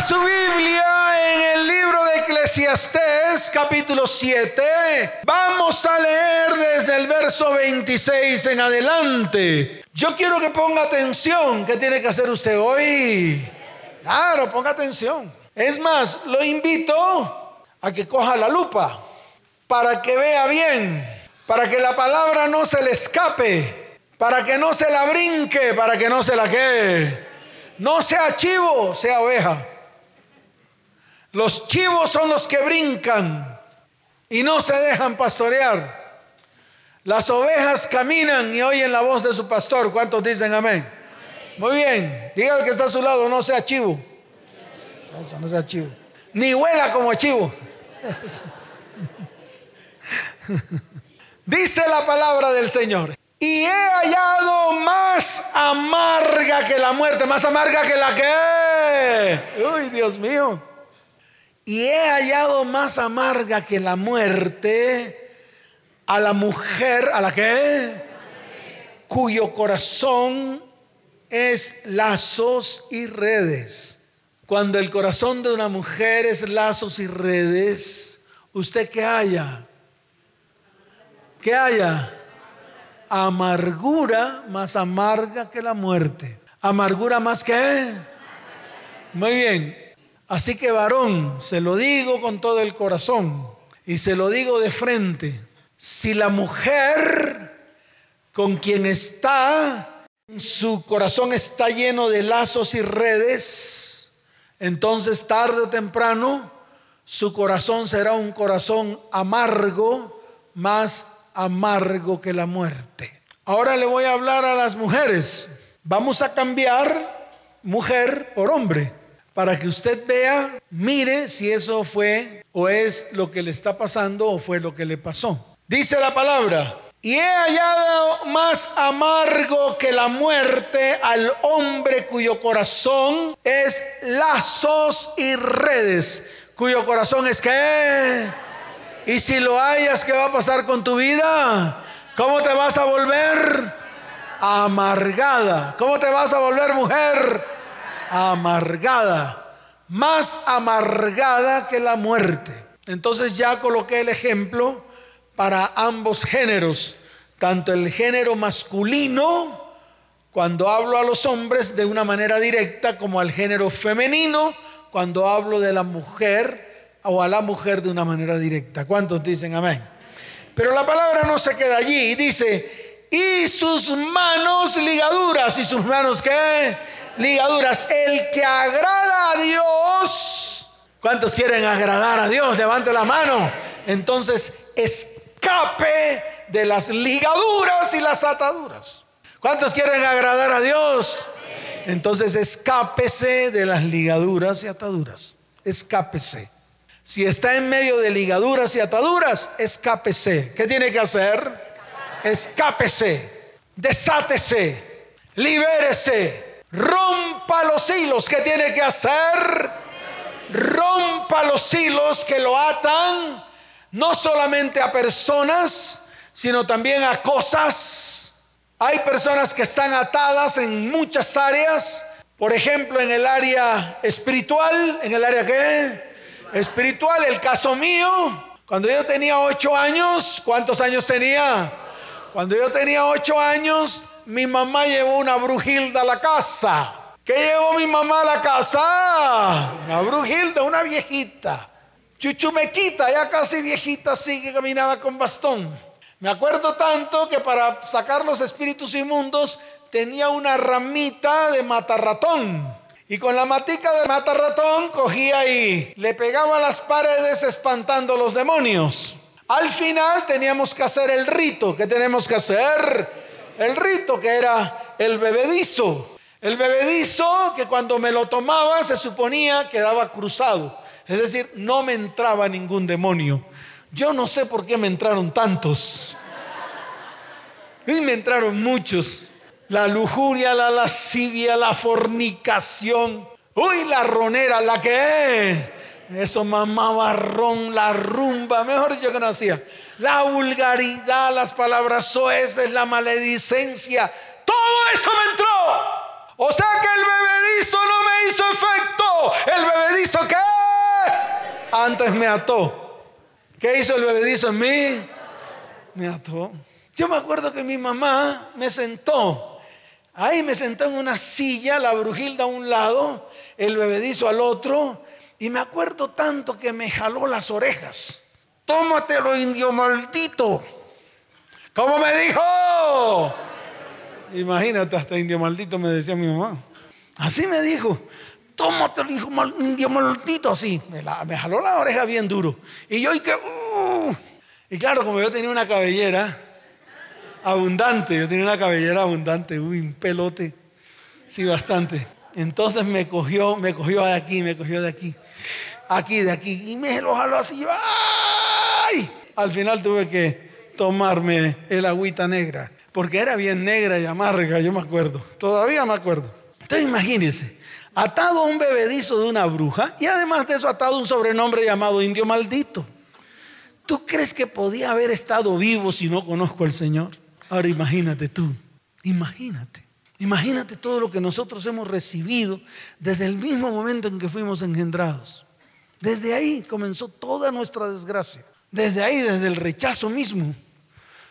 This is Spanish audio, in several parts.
Su Biblia en el libro de Eclesiastés, capítulo 7. Vamos a leer desde el verso 26 en adelante. Yo quiero que ponga atención. ¿Qué tiene que hacer usted hoy? Claro, ponga atención. Es más, lo invito a que coja la lupa para que vea bien, para que la palabra no se le escape, para que no se la brinque, para que no se la quede. No sea chivo, sea oveja. Los chivos son los que brincan y no se dejan pastorear. Las ovejas caminan y oyen la voz de su pastor. ¿Cuántos dicen amén? Muy bien. Diga al que está a su lado, no sea chivo. no sea chivo. Ni huela como chivo. Dice la palabra del Señor. Y he hallado más amarga que la muerte, más amarga que la que... Uy, Dios mío. Y he hallado más amarga que la muerte a la mujer, a la que... Cuyo corazón es lazos y redes. Cuando el corazón de una mujer es lazos y redes, ¿usted qué haya? ¿Qué haya? amargura más amarga que la muerte. Amargura más que... Muy bien. Así que varón, se lo digo con todo el corazón y se lo digo de frente. Si la mujer con quien está, su corazón está lleno de lazos y redes, entonces tarde o temprano su corazón será un corazón amargo, más amargo que la muerte. Ahora le voy a hablar a las mujeres. Vamos a cambiar mujer por hombre para que usted vea, mire si eso fue o es lo que le está pasando o fue lo que le pasó. Dice la palabra, y he hallado más amargo que la muerte al hombre cuyo corazón es lazos y redes, cuyo corazón es que y si lo hayas, ¿qué va a pasar con tu vida? ¿Cómo te vas a volver? Amargada. ¿Cómo te vas a volver mujer? Amargada. Más amargada que la muerte. Entonces ya coloqué el ejemplo para ambos géneros. Tanto el género masculino, cuando hablo a los hombres de una manera directa, como al género femenino, cuando hablo de la mujer o a la mujer de una manera directa. ¿Cuántos dicen amén? Pero la palabra no se queda allí. Dice, y sus manos ligaduras. ¿Y sus manos qué? Ligaduras. El que agrada a Dios. ¿Cuántos quieren agradar a Dios? Levante la mano. Entonces, escape de las ligaduras y las ataduras. ¿Cuántos quieren agradar a Dios? Entonces, escápese de las ligaduras y ataduras. Escápese. Si está en medio de ligaduras y ataduras, escápese. ¿Qué tiene que hacer? Escápese, desátese, libérese, rompa los hilos. ¿Qué tiene que hacer? Rompa los hilos que lo atan no solamente a personas, sino también a cosas. Hay personas que están atadas en muchas áreas, por ejemplo, en el área espiritual, en el área que espiritual. El caso mío, cuando yo tenía ocho años, ¿cuántos años tenía? Cuando yo tenía ocho años, mi mamá llevó una brujilda a la casa. ¿Qué llevó mi mamá a la casa? Una brujilda, una viejita. Chuchumequita, ya casi viejita, así que caminaba con bastón. Me acuerdo tanto que para sacar los espíritus inmundos tenía una ramita de matarratón. Y con la matica de mata ratón cogía y le pegaba a las paredes espantando los demonios. Al final teníamos que hacer el rito. ¿Qué tenemos que hacer? El rito que era el bebedizo. El bebedizo que cuando me lo tomaba se suponía que daba cruzado. Es decir, no me entraba ningún demonio. Yo no sé por qué me entraron tantos. Y me entraron muchos la lujuria, la lascivia, la fornicación. Uy, la ronera, la que Eso mamaba ron, la rumba, mejor dicho que no hacía. La vulgaridad, las palabras soeces, la maledicencia. Todo eso me entró. O sea que el bebedizo no me hizo efecto. El bebedizo antes me ató. ¿Qué hizo el bebedizo en mí? Me ató. Yo me acuerdo que mi mamá me sentó. Ahí me sentó en una silla, la brujilda a un lado, el bebedizo al otro. Y me acuerdo tanto que me jaló las orejas. Tómatelo, indio maldito. ¿Cómo me dijo? Imagínate, hasta indio maldito me decía mi mamá. Así me dijo. Tómatelo, hijo indio maldito, así. Me, jaló la oreja bien duro. Y yo, y que. Uh. y claro, como yo tenía una cabellera abundante, yo tenía una cabellera abundante, uy, un pelote. Sí, bastante. Entonces me cogió, me cogió de aquí, me cogió de aquí, aquí, de aquí, y me lo jaló así. ¡Ay! Al final tuve que tomarme el agüita negra, porque era bien negra y amarga, yo me acuerdo, todavía me acuerdo. Entonces imagínense, atado a un bebedizo de una bruja y además de eso atado a un sobrenombre llamado indio maldito. ¿Tú crees que podía haber estado vivo si no conozco al Señor? Ahora imagínate tú, imagínate. Imagínate todo lo que nosotros hemos recibido desde el mismo momento en que fuimos engendrados. Desde ahí comenzó toda nuestra desgracia. Desde ahí, desde el rechazo mismo.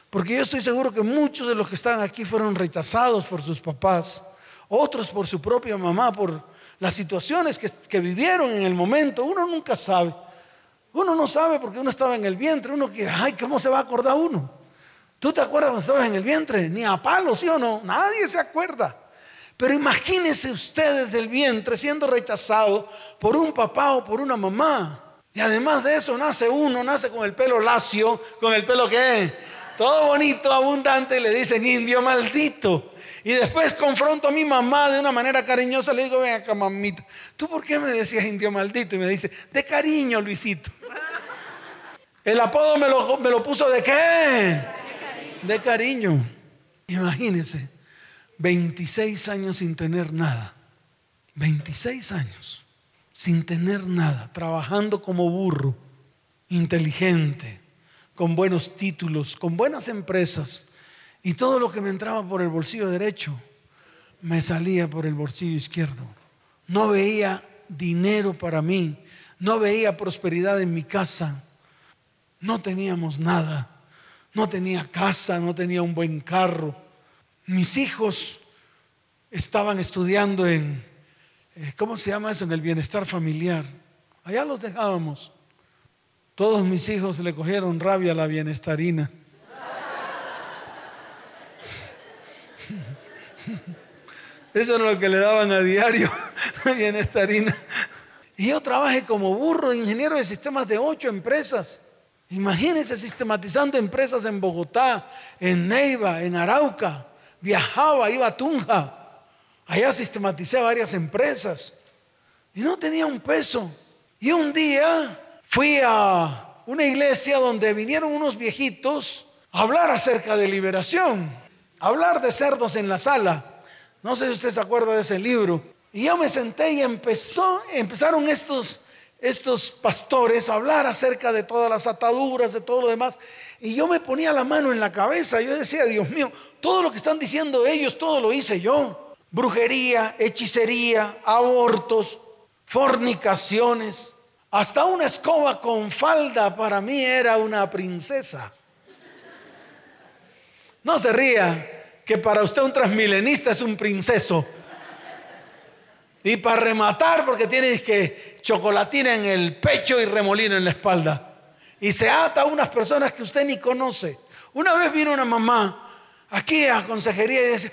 Porque yo estoy seguro que muchos de los que están aquí fueron rechazados por sus papás, otros por su propia mamá, por las situaciones que, vivieron en el momento. Uno nunca sabe. Uno no sabe porque uno estaba en el vientre. Uno que, ay, ¿cómo se va a acordar uno? ¿Tú te acuerdas cuando estabas en el vientre? Ni a palo, ¿sí o no? Nadie se acuerda. Pero imagínense ustedes del vientre siendo rechazado por un papá o por una mamá. Y además de eso nace uno, nace con el pelo lacio, con el pelo que todo bonito, abundante, y le dicen indio maldito. Y después confronto a mi mamá de una manera cariñosa, le digo, ven acá mamita, ¿tú por qué me decías indio maldito? Y me dice, de cariño, Luisito. El apodo me lo, me lo puso de qué? de cariño. Imagínense, 26 años sin tener nada. 26 años sin tener nada, trabajando como burro, inteligente, con buenos títulos, con buenas empresas. Y todo lo que me entraba por el bolsillo derecho, me salía por el bolsillo izquierdo. No veía dinero para mí, no veía prosperidad en mi casa, no teníamos nada. No tenía casa, no tenía un buen carro. Mis hijos estaban estudiando en, ¿cómo se llama eso? En el bienestar familiar. Allá los dejábamos. Todos mis hijos le cogieron rabia a la bienestarina. Eso es lo que le daban a diario, bienestarina. Y yo trabajé como burro, ingeniero de sistemas de ocho empresas. Imagínense sistematizando empresas en Bogotá, en Neiva, en Arauca. Viajaba, iba a Tunja. Allá sistematicé varias empresas. Y no tenía un peso. Y un día fui a una iglesia donde vinieron unos viejitos a hablar acerca de liberación. hablar de cerdos en la sala. No sé si usted se acuerda de ese libro. Y yo me senté y empezaron estos estos pastores a hablar acerca de todas las ataduras, de todo lo demás. Y yo me ponía la mano en la cabeza. Yo decía, Dios mío, todo lo que están diciendo ellos, todo lo hice yo. Brujería, hechicería, abortos, fornicaciones. Hasta una escoba con falda para mí era una princesa. No se ría que para usted un transmilenista es un princeso. Y para rematar, porque tienes que chocolatina en el pecho y remolino en la espalda. Y se ata a unas personas que usted ni conoce. Una vez vino una mamá aquí a consejería y dice,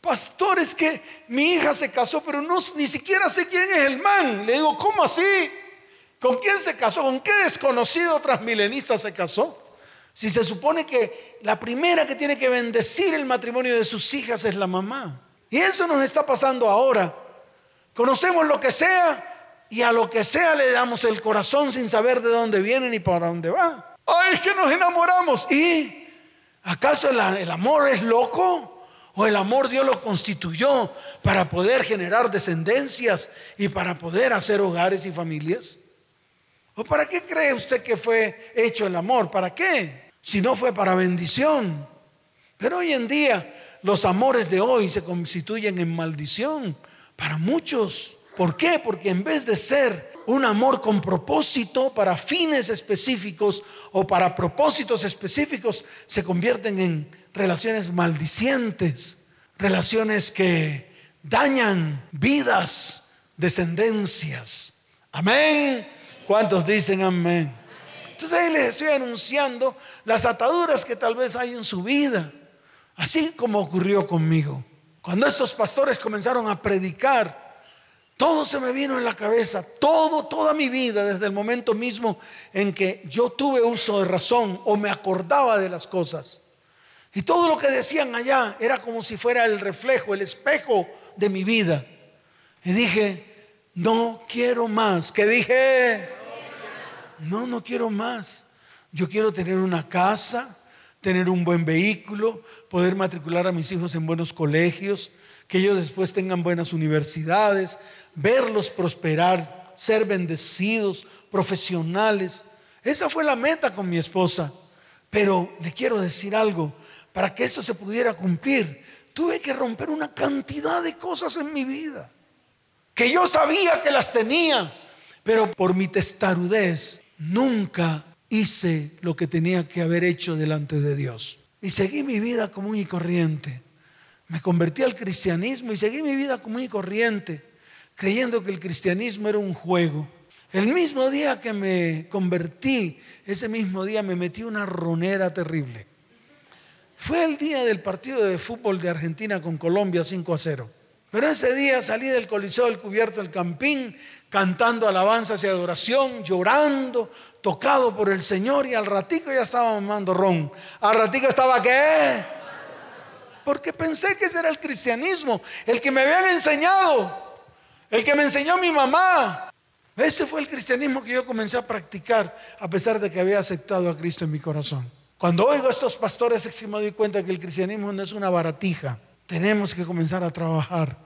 pastor, es que mi hija se casó, pero no, ni siquiera sé quién es el man. Le digo, ¿cómo así? ¿Con quién se casó? ¿Con qué desconocido transmilenista se casó? Si se supone que la primera que tiene que bendecir el matrimonio de sus hijas es la mamá. Y eso nos está pasando ahora. Conocemos lo que sea y a lo que sea le damos el corazón sin saber de dónde viene ni para dónde va. Ay, es que nos enamoramos. ¿Y acaso el, el amor es loco? ¿O el amor Dios lo constituyó para poder generar descendencias y para poder hacer hogares y familias? ¿O para qué cree usted que fue hecho el amor? ¿Para qué? Si no fue para bendición. Pero hoy en día los amores de hoy se constituyen en maldición para muchos. ¿Por qué? Porque en vez de ser un amor con propósito para fines específicos o para propósitos específicos se convierten en relaciones maldicientes, relaciones que dañan vidas, descendencias. Amén. ¿Cuántos dicen amén? Entonces ahí les estoy anunciando las ataduras que tal vez hay en su vida, así como ocurrió conmigo. Cuando estos pastores comenzaron a predicar, todo se me vino en la cabeza, todo, toda mi vida, desde el momento mismo en que yo tuve uso de razón o me acordaba de las cosas. Y todo lo que decían allá era como si fuera el reflejo, el espejo de mi vida. Y dije, no quiero más. Que dije, no, no quiero más. Yo quiero tener una casa, tener un buen vehículo, poder matricular a mis hijos en buenos colegios, que ellos después tengan buenas universidades, verlos prosperar, ser bendecidos, profesionales. Esa fue la meta con mi esposa. Pero le quiero decir algo, para que eso se pudiera cumplir, tuve que romper una cantidad de cosas en mi vida, que yo sabía que las tenía, pero por mi testarudez nunca hice lo que tenía que haber hecho delante de Dios. Y seguí mi vida común y corriente. Me convertí al cristianismo y seguí mi vida común y corriente, creyendo que el cristianismo era un juego. El mismo día que me convertí, ese mismo día me metí una ronera terrible. Fue el día del partido de fútbol de Argentina con Colombia 5 a 0. Pero ese día salí del Coliseo del Cubierto del Campín cantando alabanzas y adoración, llorando, tocado por el Señor y al ratico ya estaba mamando ron. Al ratico estaba qué? Porque pensé que ese era el cristianismo, el que me habían enseñado, el que me enseñó mi mamá. Ese fue el cristianismo que yo comencé a practicar a pesar de que había aceptado a Cristo en mi corazón. Cuando oigo a estos pastores es me doy cuenta que el cristianismo no es una baratija. Tenemos que comenzar a trabajar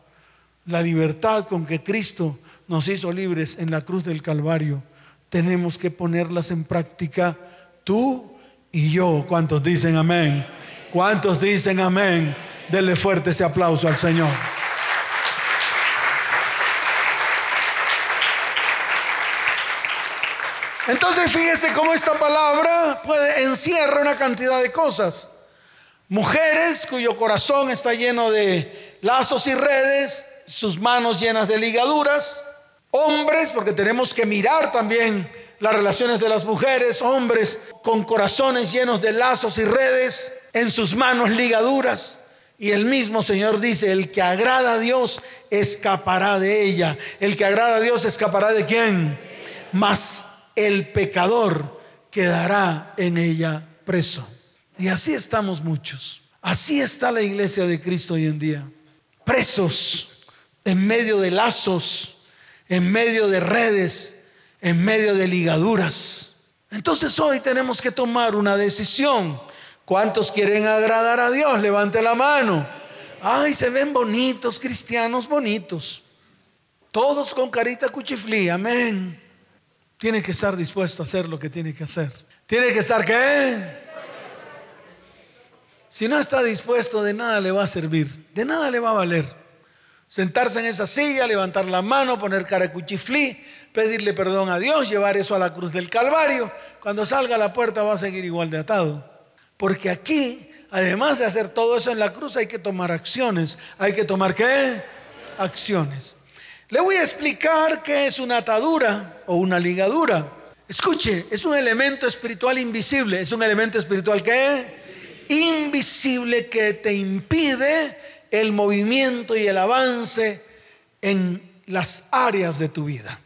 la libertad con que Cristo nos hizo libres en la cruz del Calvario. Tenemos que ponerlas en práctica tú y yo. ¿Cuántos dicen amén? ¿Cuántos dicen amén? Denle fuerte ese aplauso al Señor. Entonces fíjese cómo esta palabra puede encierra una cantidad de cosas. Mujeres cuyo corazón está lleno de lazos y redes, sus manos llenas de ligaduras. Hombres, porque tenemos que mirar también las relaciones de las mujeres, hombres con corazones llenos de lazos y redes, en sus manos ligaduras. Y el mismo Señor dice, el que agrada a Dios escapará de ella. El que agrada a Dios escapará de quién? Más el pecador quedará en ella preso. Y así estamos muchos. Así está la iglesia de Cristo hoy en día. Presos en medio de lazos, en medio de redes, en medio de ligaduras. Entonces hoy tenemos que tomar una decisión. ¿Cuántos quieren agradar a Dios? Levante la mano. Ay, se ven bonitos, cristianos bonitos. Todos con carita cuchiflí, amén tiene que estar dispuesto a hacer lo que tiene que hacer. Tiene que estar qué? Si no está dispuesto, de nada le va a servir, de nada le va a valer. Sentarse en esa silla, levantar la mano, poner cara cuchiflí, pedirle perdón a Dios, llevar eso a la cruz del Calvario. Cuando salga a la puerta va a seguir igual de atado. Porque aquí, además de hacer todo eso en la cruz, hay que tomar acciones. ¿Hay que tomar qué? Acciones. Le voy a explicar qué es una atadura o una ligadura. Escuche, es un elemento espiritual invisible. ¿Es un elemento espiritual qué? Invisible que te impide el movimiento y el avance en las áreas de tu vida.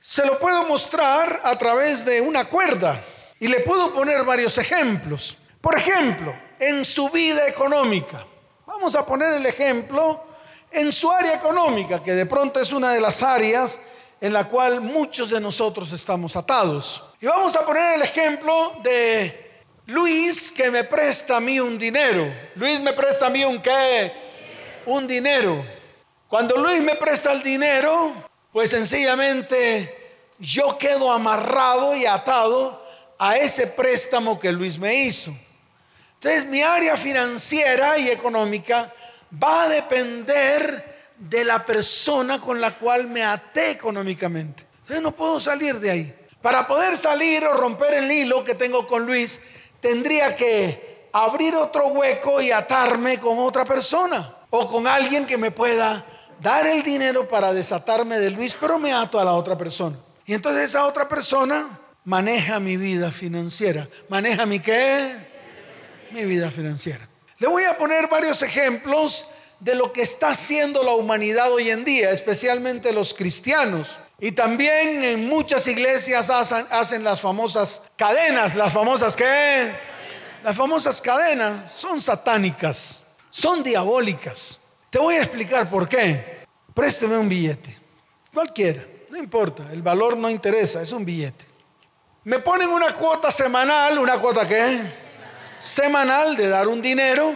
Se lo puedo mostrar a través de una cuerda y le puedo poner varios ejemplos. Por ejemplo, en su vida económica. Vamos a poner el ejemplo en su área económica, que de pronto es una de las áreas en la cual muchos de nosotros estamos atados. Y vamos a poner el ejemplo de Luis que me presta a mí un dinero. Luis me presta a mí un qué? Un dinero. Cuando Luis me presta el dinero, pues sencillamente yo quedo amarrado y atado a ese préstamo que Luis me hizo. Entonces mi área financiera y económica va a depender de la persona con la cual me até económicamente. Entonces no puedo salir de ahí. Para poder salir o romper el hilo que tengo con Luis, tendría que abrir otro hueco y atarme con otra persona o con alguien que me pueda dar el dinero para desatarme de Luis, pero me ato a la otra persona. Y entonces esa otra persona maneja mi vida financiera. ¿Maneja mi qué? Mi vida financiera. Le voy a poner varios ejemplos de lo que está haciendo la humanidad hoy en día, especialmente los cristianos. Y también en muchas iglesias hacen, las famosas cadenas, las famosas qué? Las famosas cadenas son satánicas, son diabólicas. Te voy a explicar por qué. Présteme un billete, cualquiera, no importa, el valor no interesa, es un billete. Me ponen una cuota semanal, una cuota qué? Semanal de dar un dinero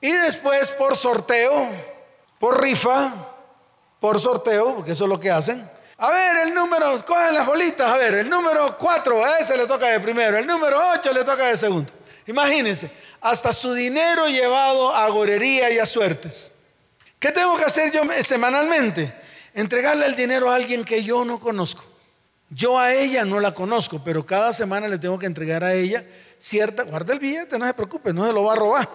y después por sorteo, por rifa, por sorteo, porque eso es lo que hacen. A ver, el número, cogen las bolitas, a ver, el número 4, a ese le toca de primero, el número 8 le toca de segundo. Imagínense, hasta su dinero llevado a gorería y a suertes. ¿Qué tengo que hacer yo semanalmente? Entregarle el dinero a alguien que yo no conozco. Yo a ella no la conozco, pero cada semana le tengo que entregar a ella cierta, guarda el billete, no se preocupe, no se lo va a robar.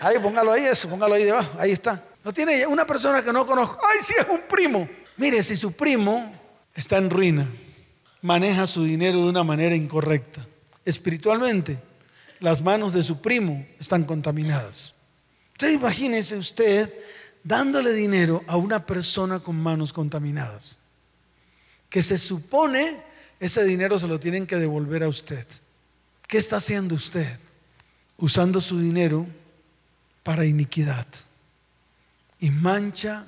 Ahí, póngalo ahí, eso, póngalo ahí debajo, ahí está. No tiene una persona que no conozco. Ay, sí, es un primo. Mire, si su primo está en ruina, maneja su dinero de una manera incorrecta, espiritualmente, las manos de su primo están contaminadas. Entonces imagínese usted dándole dinero a una persona con manos contaminadas que se supone ese dinero se lo tienen que devolver a usted. ¿Qué está haciendo usted? Usando su dinero para iniquidad. Y mancha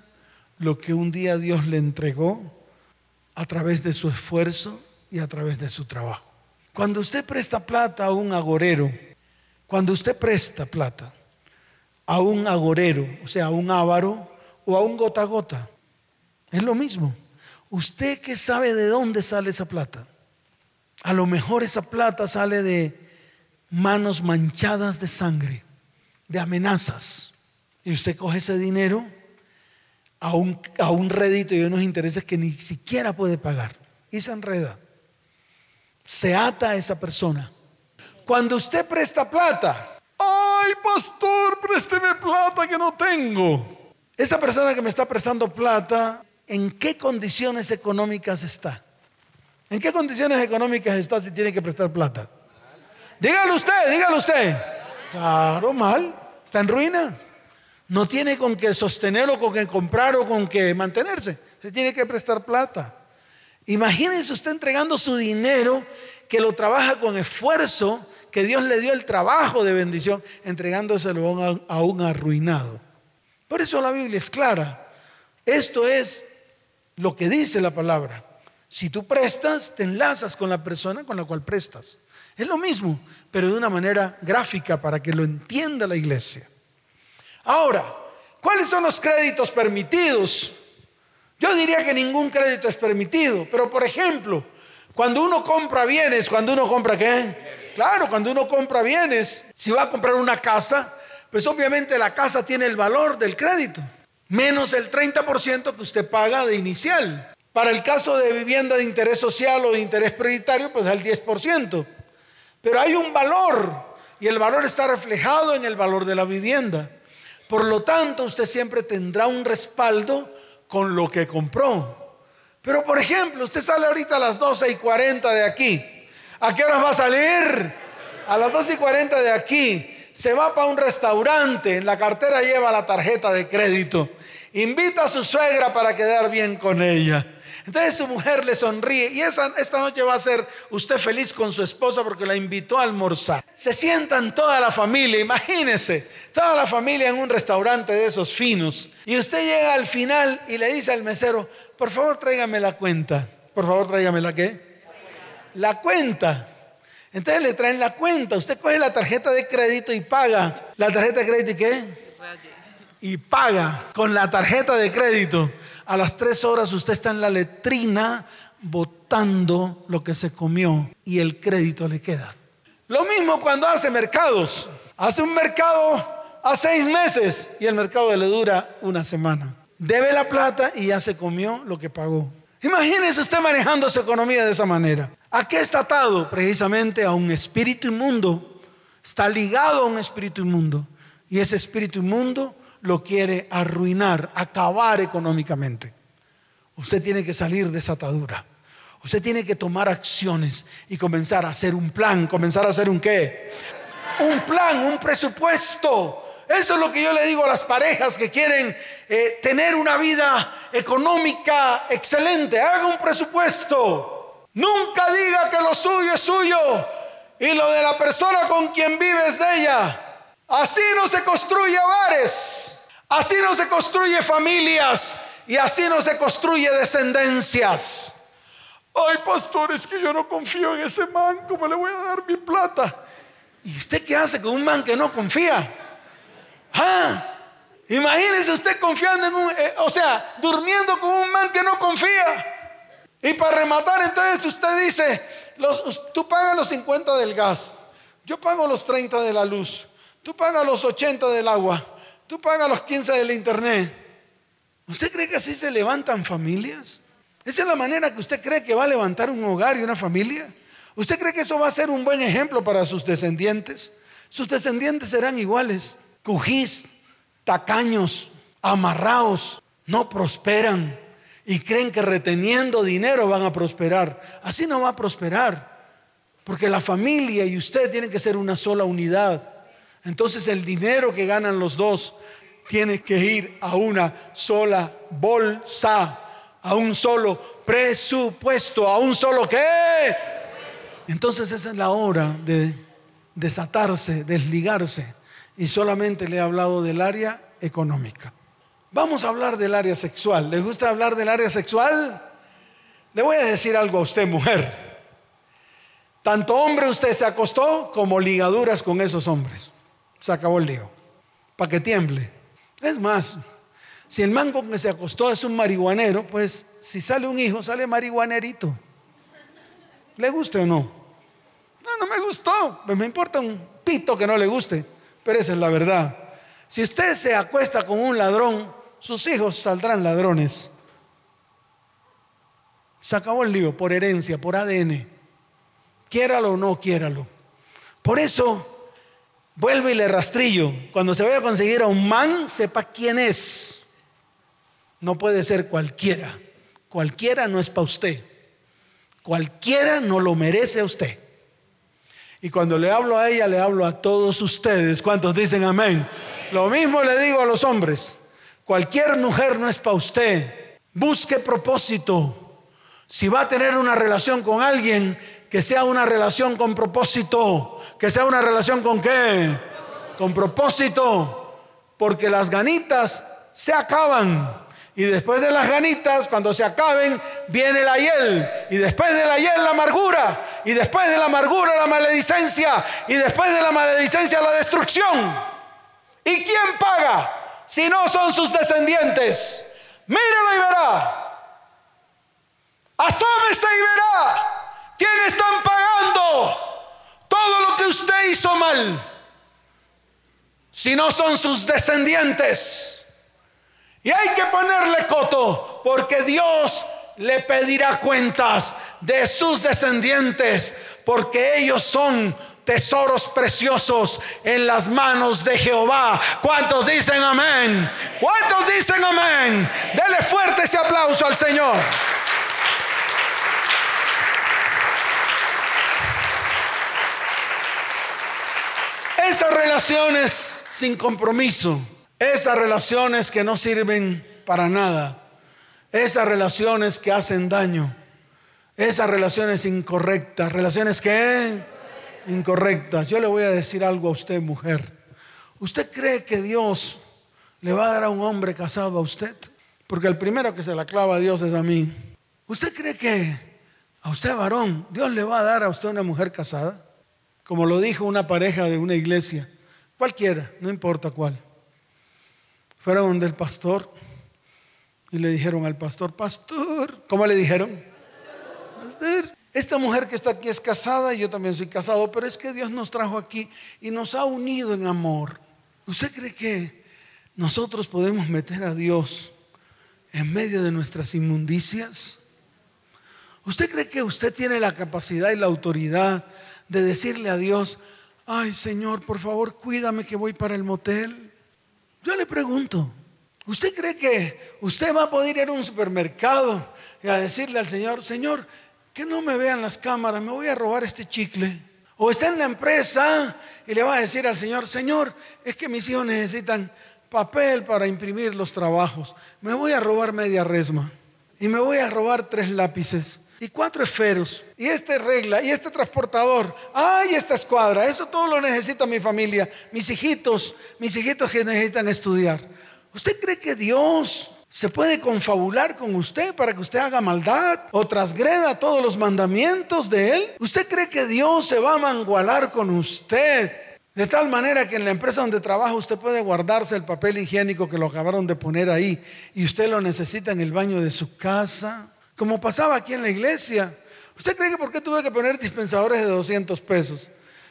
lo que un día Dios le entregó a través de su esfuerzo y a través de su trabajo. Cuando usted presta plata a un agorero, cuando usted presta plata a un agorero, o sea, a un ávaro o a un gota gota, es lo mismo. ¿Usted qué sabe de dónde sale esa plata? A lo mejor esa plata sale de manos manchadas de sangre, de amenazas. Y usted coge ese dinero a un, a un rédito y unos intereses que ni siquiera puede pagar. Y se enreda. Se ata a esa persona. Cuando usted presta plata, ay pastor, présteme plata que no tengo. Esa persona que me está prestando plata en qué condiciones económicas está. ¿En qué condiciones económicas está si tiene que prestar plata? Dígalo usted, dígalo usted. Claro, mal. Está en ruina. No tiene con qué sostenerlo, con qué comprar o con qué mantenerse. Se tiene que prestar plata. Imagínese usted entregando su dinero que lo trabaja con esfuerzo, que Dios le dio el trabajo de bendición, entregándoselo a un arruinado. Por eso la Biblia es clara. Esto es lo que dice la palabra. Si tú prestas, te enlazas con la persona con la cual prestas. Es lo mismo, pero de una manera gráfica para que lo entienda la iglesia. Ahora, ¿cuáles son los créditos permitidos? Yo diría que ningún crédito es permitido, pero por ejemplo, cuando uno compra bienes, cuando uno compra qué? Claro, cuando uno compra bienes, si va a comprar una casa, pues obviamente la casa tiene el valor del crédito menos el 30% que usted paga de inicial. Para el caso de vivienda de interés social o de interés prioritario, pues el 10%. Pero hay un valor y el valor está reflejado en el valor de la vivienda. Por lo tanto, usted siempre tendrá un respaldo con lo que compró. Pero, por ejemplo, usted sale ahorita a las 12 y 40 de aquí. ¿A qué horas va a salir? A las 12 y 40 de aquí. Se va para un restaurante, en la cartera lleva la tarjeta de crédito invita a su suegra para quedar bien con ella. Entonces su mujer le sonríe y esa, esta noche va a ser usted feliz con su esposa porque la invitó a almorzar. Se sientan toda la familia, imagínese, toda la familia en un restaurante de esos finos. Y usted llega al final y le dice al mesero, por favor tráigame la cuenta. Por favor tráigame la qué? La cuenta. Entonces le traen la cuenta. Usted coge la tarjeta de crédito y paga. ¿La tarjeta de crédito y qué? y paga con la tarjeta de crédito, a las tres horas usted está en la letrina botando lo que se comió y el crédito le queda. Lo mismo cuando hace mercados. Hace un mercado a seis meses y el mercado le dura una semana. Debe la plata y ya se comió lo que pagó. Imagínese usted manejando su economía de esa manera. ¿A qué está atado? Precisamente a un espíritu inmundo. Está ligado a un espíritu inmundo. Y ese espíritu inmundo lo quiere arruinar, acabar económicamente. Usted tiene que salir de esa atadura. Usted tiene que tomar acciones y comenzar a hacer un plan. ¿Comenzar a hacer un qué? Un plan, un presupuesto. Eso es lo que yo le digo a las parejas que quieren eh, tener una vida económica excelente. Haga un presupuesto. Nunca diga que lo suyo es suyo y lo de la persona con quien vive es de ella. Así no se construye hogares. Así no se construye familias. Y así no se construye descendencias. Ay, pastor, es que yo no confío en ese man. ¿Cómo le voy a dar mi plata? ¿Y usted qué hace con un man que no confía? Ah, imagínese usted confiando en un, eh, o sea, durmiendo con un man que no confía. Y para rematar, entonces usted dice, los, tú pagas los 50 del gas, yo pago los 30 de la luz, tú pagas los 80 del agua, tú pagas los 15 del internet. ¿Usted cree que así se levantan familias? ¿Esa es la manera que usted cree que va a levantar un hogar y una familia? ¿Usted cree que eso va a ser un buen ejemplo para sus descendientes? Sus descendientes serán iguales cujís, tacaños, amarrados, no prosperan y creen que reteniendo dinero van a prosperar. Así no va a prosperar, porque la familia y usted tienen que ser una sola unidad. Entonces el dinero que ganan los dos tiene que ir a una sola bolsa, a un solo presupuesto, a un solo qué. Entonces esa es la hora de desatarse, desligarse y solamente le he hablado del área económica. Vamos a hablar del área sexual. ¿Le gusta hablar del área sexual? Le voy a decir algo a usted, mujer. Tanto hombre usted se acostó como ligaduras con esos hombres. Se acabó el lío. Para que tiemble. Es más, si el mango que se acostó es un marihuanero, pues si sale un hijo, sale marihuanerito. ¿Le guste o no? No, no me gustó. Pues me importa un pito que no le guste. Pero esa es la verdad. Si usted se acuesta con un ladrón, sus hijos saldrán ladrones. Se acabó el lío por herencia, por ADN. Quiéralo o no quiéralo. Por eso, vuelve y le rastrillo. Cuando se vaya a conseguir a un man, sepa quién es. No puede ser cualquiera. Cualquiera no es para usted. Cualquiera no lo merece a usted. Y cuando le hablo a ella, le hablo a todos ustedes. ¿Cuántos dicen amén? Lo mismo le digo a los hombres. Cualquier mujer no es para usted. Busque propósito. Si va a tener una relación con alguien, que sea una relación con propósito. Que sea una relación con qué? Con propósito. Porque las ganitas se acaban. Y después de las ganitas, cuando se acaben, viene la hiel. Y después de la hiel, la amargura. Y después de la amargura, la maledicencia. Y después de la maledicencia, la destrucción. ¿Y quién paga? Si no son sus descendientes. Míralo y verá. Asómese y verá. ¿Quién están pagando todo lo que usted hizo mal? Si no son sus descendientes. Y hay que ponerle coto porque Dios le pedirá cuentas de sus descendientes porque ellos son tesoros preciosos en las manos de Jehová. ¿Cuántos dicen amén? ¿Cuántos dicen amén? Dele fuerte ese aplauso al Señor. Esas relaciones sin compromiso esas relaciones que no sirven para nada. Esas relaciones que hacen daño. Esas relaciones incorrectas. Relaciones que incorrectas. Yo le voy a decir algo a usted, mujer. ¿Usted cree que Dios le va a dar a un hombre casado a usted? Porque el primero que se la clava a Dios es a mí. ¿Usted cree que a usted, varón, Dios le va a dar a usted una mujer casada? Como lo dijo una pareja de una iglesia. Cualquiera, no importa cuál fueron del pastor y le dijeron al pastor, pastor, ¿cómo le dijeron? Pastor, esta mujer que está aquí es casada y yo también soy casado, pero es que Dios nos trajo aquí y nos ha unido en amor. ¿Usted cree que nosotros podemos meter a Dios en medio de nuestras inmundicias? ¿Usted cree que usted tiene la capacidad y la autoridad de decirle a Dios, ay Señor, por favor, cuídame que voy para el motel? Yo le pregunto, ¿usted cree que usted va a poder ir a un supermercado y a decirle al Señor, Señor, que no me vean las cámaras, me voy a robar este chicle? O está en la empresa y le va a decir al Señor, Señor, es que mis hijos necesitan papel para imprimir los trabajos. Me voy a robar media resma y me voy a robar tres lápices y cuatro esferos y esta regla y este transportador. Ay, esta escuadra, eso todo lo necesita mi familia, mis hijitos, mis hijitos que necesitan estudiar. ¿Usted cree que Dios se puede confabular con usted para que usted haga maldad o trasgreda todos los mandamientos de Él? ¿Usted cree que Dios se va a mangualar con usted? De tal manera que en la empresa donde trabaja usted puede guardarse el papel higiénico que lo acabaron de poner ahí y usted lo necesita en el baño de su casa, como pasaba aquí en la iglesia. ¿Usted cree que por qué tuve que poner dispensadores de 200 pesos?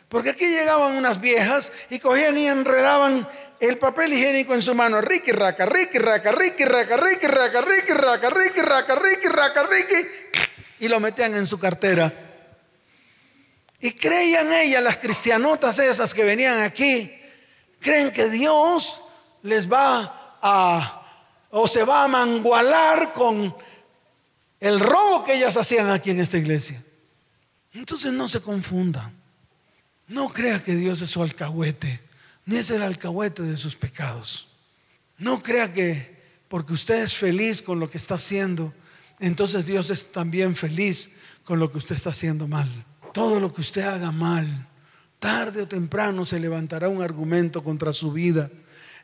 Porque aquí llegaban unas viejas y cogían y enredaban el papel higiénico en su mano, riqui raca, riqui raca, riqui raca, riqui raca, riqui raca, riqui raca, riqui raca, riqui, y lo metían en su cartera. Y creían ellas, las cristianotas esas que venían aquí, creen que Dios les va a, o se va a mangualar con el robo que ellas hacían aquí en esta iglesia. Entonces no se confunda. No crea que Dios es su alcahuete ni es el alcahuete de sus pecados. No crea que porque usted es feliz con lo que está haciendo, entonces Dios es también feliz con lo que usted está haciendo mal. Todo lo que usted haga mal, tarde o temprano se levantará un argumento contra su vida.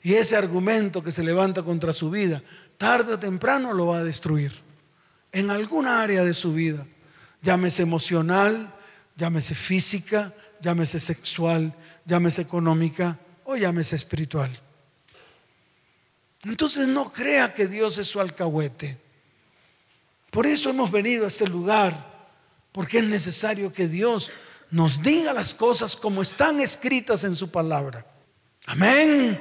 Y ese argumento que se levanta contra su vida, tarde o temprano lo va a destruir. En alguna área de su vida, llámese emocional, llámese física, llámese sexual, llámese económica, o llámese espiritual. Entonces no crea que Dios es su alcahuete. Por eso hemos venido a este lugar, porque es necesario que Dios nos diga las cosas como están escritas en su palabra. Amén.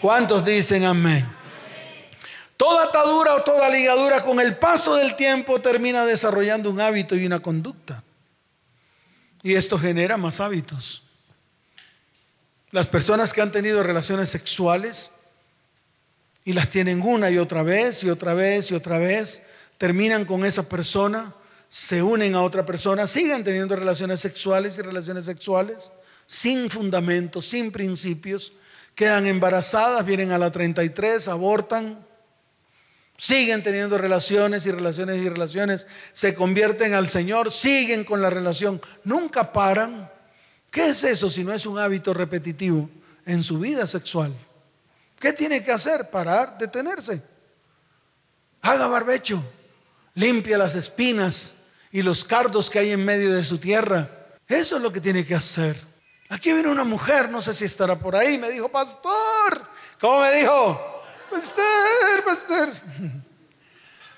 ¿Cuántos dicen amén? Toda atadura o toda ligadura con el paso del tiempo termina desarrollando un hábito y una conducta. Y esto genera más hábitos. Las personas que han tenido relaciones sexuales y las tienen una y otra vez y otra vez y otra vez, terminan con esa persona, se unen a otra persona, siguen teniendo relaciones sexuales y relaciones sexuales sin fundamentos, sin principios, quedan embarazadas, vienen a la 33, abortan, siguen teniendo relaciones y relaciones y relaciones, se convierten al Señor, siguen con la relación, nunca paran. ¿Qué es eso si no es un hábito repetitivo en su vida sexual? ¿Qué tiene que hacer? Parar, detenerse. Haga barbecho, limpia las espinas y los cardos que hay en medio de su tierra. Eso es lo que tiene que hacer. Aquí viene una mujer, no sé si estará por ahí, me dijo, pastor, ¿cómo me dijo? Pastor, pastor.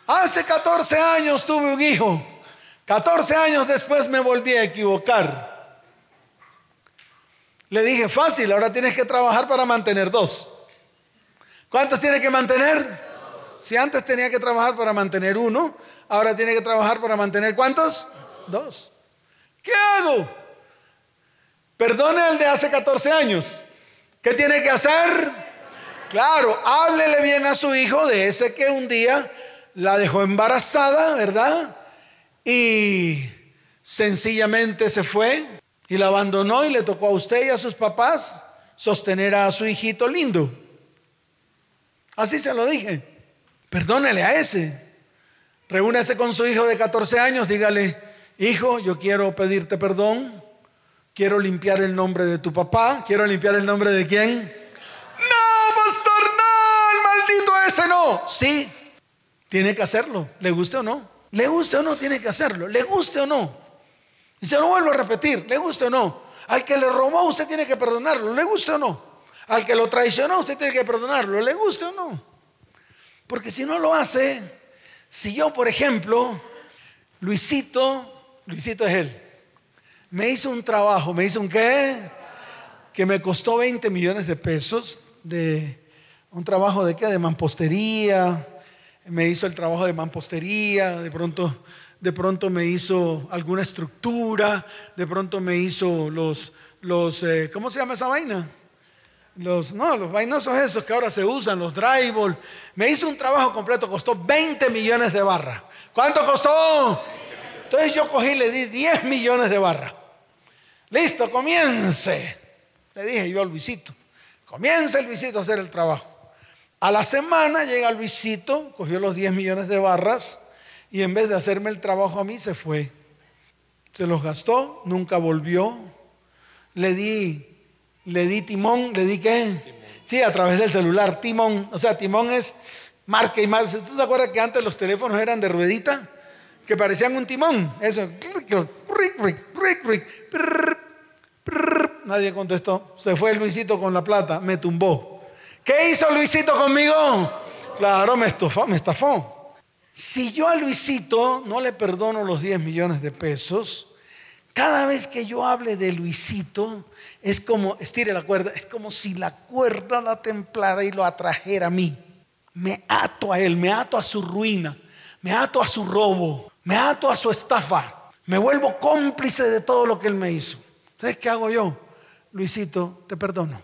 Hace 14 años tuve un hijo. 14 años después me volví a equivocar. Le dije, fácil, ahora tienes que trabajar para mantener dos. ¿Cuántos tienes que mantener? Si antes tenía que trabajar para mantener uno, ahora tiene que trabajar para mantener cuántos? Dos. ¿Qué hago? Perdone al de hace 14 años. ¿Qué tiene que hacer? Claro, háblele bien a su hijo de ese que un día la dejó embarazada, ¿verdad? Y sencillamente se fue y la abandonó y le tocó a usted y a sus papás sostener a su hijito lindo. Así se lo dije. Perdónele a ese. Reúnese con su hijo de 14 años, dígale, hijo, yo quiero pedirte perdón, quiero limpiar el nombre de tu papá, quiero limpiar el nombre de quién. No, pastor, no, el maldito ese no. Sí, tiene que hacerlo, le guste o no. Le guste o no, tiene que hacerlo, le guste o no. Y se lo vuelvo a repetir, le guste o no. Al que le robó usted tiene que perdonarlo, le guste o no. Al que lo traicionó usted tiene que perdonarlo, le guste o no. Porque si no lo hace, si yo, por ejemplo, Luisito, Luisito es él, me hizo un trabajo, me hizo un qué, que me costó 20 millones de pesos de un trabajo de qué, de mampostería, me hizo el trabajo de mampostería, de pronto de pronto me hizo alguna estructura, de pronto me hizo los, los eh, ¿cómo se llama esa vaina? Los, no, los vainosos esos que ahora se usan, los drywall. Me hizo un trabajo completo, costó 20 millones de barras. ¿Cuánto costó? Entonces yo cogí y le di 10 millones de barras. Listo, comience. Le dije yo al Luisito, comience Luisito a hacer el trabajo. A la semana llega Luisito, cogió los 10 millones de barras y en vez de hacerme el trabajo a mí se fue. Se los gastó, nunca volvió. Le di, le di timón, le di qué? Sí, a través del celular, timón. O sea, timón es marca y marca. ¿Tú te acuerdas que antes los teléfonos eran de ruedita? Que parecían un timón. Eso. Nadie contestó. Se fue Luisito con la plata, me tumbó. ¿Qué hizo Luisito conmigo? Claro, me estafó, me estafó. Si yo a Luisito no le perdono los 10 millones de pesos, cada vez que yo hable de Luisito, es como, estire la cuerda, es como si la cuerda la templara y lo atrajera a mí. Me ato a él, me ato a su ruina, me ato a su robo, me ato a su estafa, me vuelvo cómplice de todo lo que él me hizo. Entonces, ¿qué hago yo? Luisito, te perdono.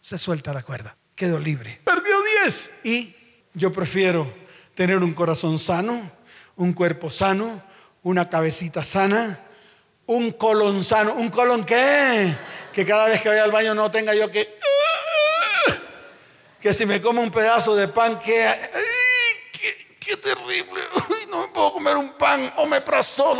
Se suelta la cuerda, quedó libre. Perdió 10 y yo prefiero tener un corazón sano, un cuerpo sano, una cabecita sana, un colon sano. ¿Un colon qué? Que cada vez que vaya al baño no tenga yo que... Que si me como un pedazo de pan, que... Qué, qué, terrible! no me puedo comer un pan, o me prasol,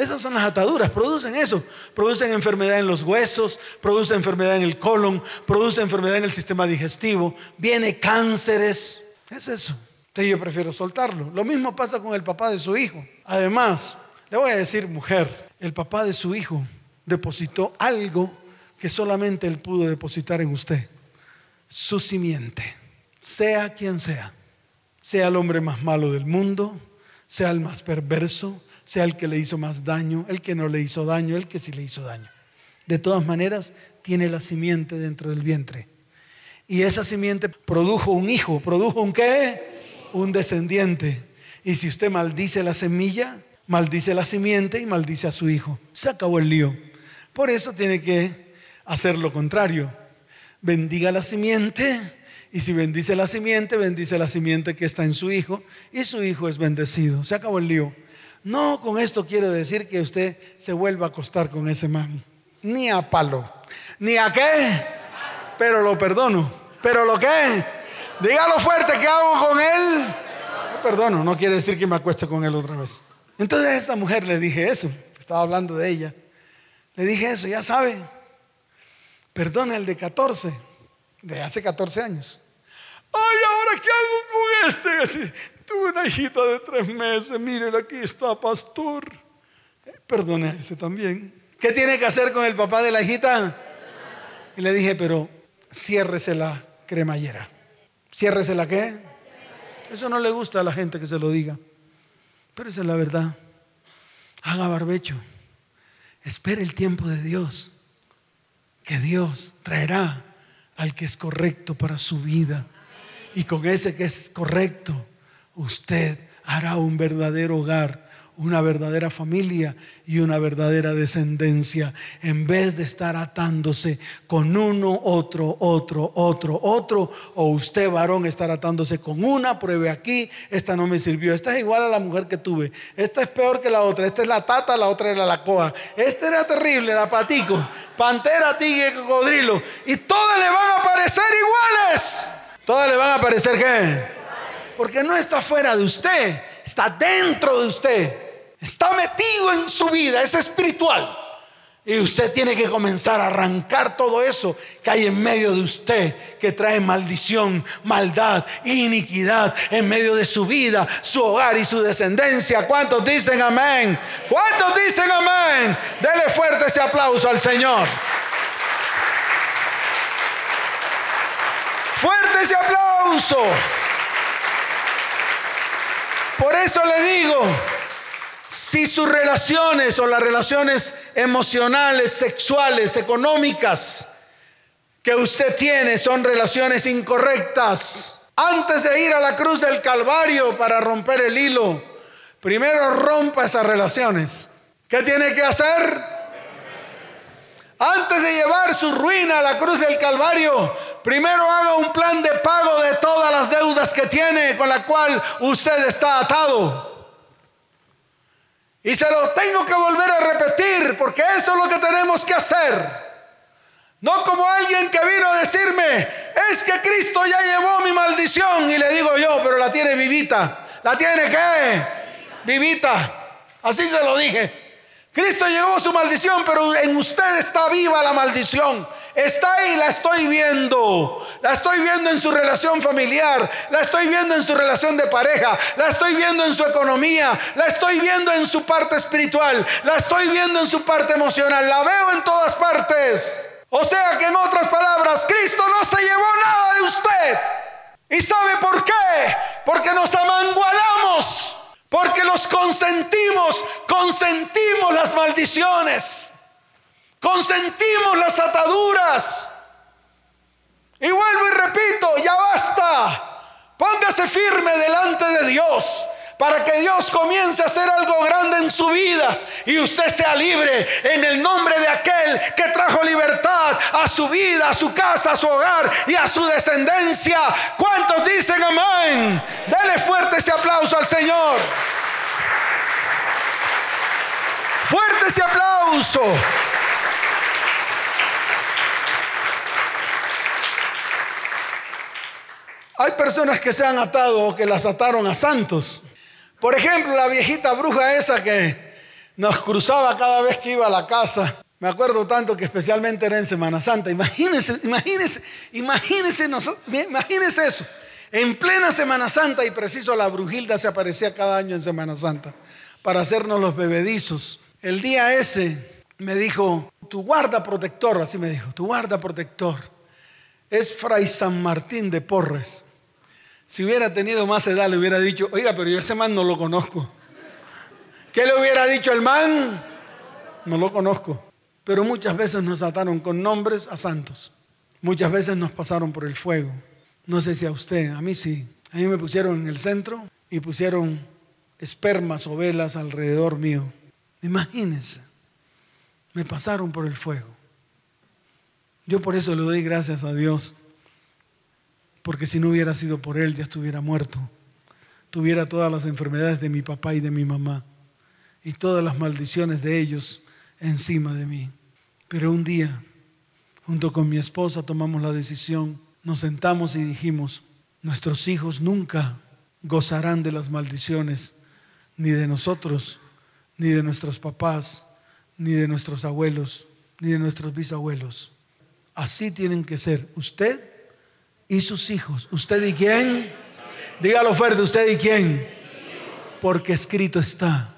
Esas son las ataduras, producen eso. Producen enfermedad en los huesos, producen enfermedad en el colon, producen enfermedad en el sistema digestivo, viene cánceres. Es eso. Entonces yo prefiero soltarlo. Lo mismo pasa con el papá de su hijo. Además, le voy a decir, mujer, el papá de su hijo depositó algo que solamente él pudo depositar en usted. Su simiente, sea quien sea. Sea el hombre más malo del mundo, sea el más perverso, sea el que le hizo más daño, el que no le hizo daño, el que sí le hizo daño. De todas maneras, tiene la simiente dentro del vientre. Y esa simiente produjo un hijo, produjo un qué? Un descendiente. Y si usted maldice la semilla, maldice la simiente y maldice a su hijo. Se acabó el lío. Por eso tiene que hacer lo contrario. Bendiga la simiente y si bendice la simiente, bendice la simiente que está en su hijo y su hijo es bendecido. Se acabó el lío. No con esto quiero decir que usted se vuelva a acostar con ese man. Ni a palo. Ni a qué. Pero lo perdono. Pero lo que, dígalo fuerte, ¿qué hago con él? No perdono, no quiere decir que me acueste con él otra vez. Entonces a esta mujer le dije eso, estaba hablando de ella. Le dije eso, ya sabe, perdona el de 14, de hace 14 años. Ay, ahora qué hago con este. Tuve una hijita de tres meses, miren, aquí está, pastor. A ese también. ¿Qué tiene que hacer con el papá de la hijita? Y le dije, pero ciérresela cremallera. Ciérrese la qué. Eso no le gusta a la gente que se lo diga. Pero esa es la verdad. Haga barbecho. Espere el tiempo de Dios. Que Dios traerá al que es correcto para su vida. Y con ese que es correcto, usted hará un verdadero hogar una verdadera familia y una verdadera descendencia, en vez de estar atándose con uno, otro, otro, otro, otro, o usted varón estar atándose con una, pruebe aquí, esta no me sirvió, esta es igual a la mujer que tuve, esta es peor que la otra, esta es la tata, la otra era la coa, esta era terrible, la patico, pantera, tigre, cocodrilo, y todas le van a parecer iguales, todas le van a parecer qué, porque no está fuera de usted, está dentro de usted. Está metido en su vida, es espiritual. Y usted tiene que comenzar a arrancar todo eso que hay en medio de usted, que trae maldición, maldad, iniquidad en medio de su vida, su hogar y su descendencia. ¿Cuántos dicen amén? ¿Cuántos dicen amén? Dele fuerte ese aplauso al Señor. Fuerte ese aplauso. Por eso le digo, si sus relaciones o las relaciones emocionales, sexuales, económicas que usted tiene son relaciones incorrectas, antes de ir a la cruz del Calvario para romper el hilo, Primero rompa esas relaciones. ¿Qué tiene que hacer? Antes de llevar su ruina a la cruz del Calvario, primero haga un plan de pago de todas las deudas que tiene con la cual usted está atado. Y se lo tengo que volver a repetir porque eso es lo que tenemos que hacer. No como alguien que vino a decirme, es que Cristo ya llevó mi maldición y le digo yo, pero la tiene vivita. ¿La tiene qué? Vivita. Así se lo dije. Cristo llevó su maldición, pero en usted está viva la maldición. Está ahí, la estoy viendo. La estoy viendo en su relación familiar, la estoy viendo en su relación de pareja, la estoy viendo en su economía, la estoy viendo en su parte espiritual, la estoy viendo en su parte emocional, la veo en todas partes. O sea que en otras palabras, Cristo no se llevó nada de usted. ¿Y sabe por qué? Porque nos amangualamos, porque los consentimos, consentimos las maldiciones, consentimos las ataduras. Y vuelvo y repito, ya basta. Póngase firme delante de Dios para que Dios comience a hacer algo grande en su vida y usted sea libre en el nombre de aquel que trajo libertad a su vida, a su casa, a su hogar y a su descendencia. ¿Cuántos dicen amén? Dele fuerte ese aplauso al Señor. Fuerte ese aplauso. Hay personas que se han atado o que las ataron a santos. Por ejemplo, la viejita bruja esa que nos cruzaba cada vez que iba a la casa. Me acuerdo tanto que especialmente era en Semana Santa. Imagínense, imagínense, imagínense, imagínense eso. En plena Semana Santa y preciso la brujilda se aparecía cada año en Semana Santa para hacernos los bebedizos. El día ese me dijo, tu guarda protector, así me dijo, tu guarda protector es Fray San Martín de Porres. Si hubiera tenido más edad, le hubiera dicho, oiga, pero yo ese man no lo conozco. ¿Qué le hubiera dicho el man? No lo conozco. Pero muchas veces nos ataron con nombres a santos. Muchas veces nos pasaron por el fuego. No sé si a usted, a mí sí. A mí me pusieron en el centro y pusieron espermas o velas alrededor mío. Imagínense, me pasaron por el fuego. Yo por eso le doy gracias a Dios porque si no hubiera sido por él ya estuviera muerto. Tuviera todas las enfermedades de mi papá y de mi mamá y todas las maldiciones de ellos encima de mí. Pero un día, junto con mi esposa, tomamos la decisión, nos sentamos y dijimos, nuestros hijos nunca gozarán de las maldiciones, ni de nosotros, ni de nuestros papás, ni de nuestros abuelos, ni de nuestros bisabuelos. Así tienen que ser usted y sus hijos. ¿Usted y quién? Dígalo fuerte, ¿usted y quién? Porque escrito está,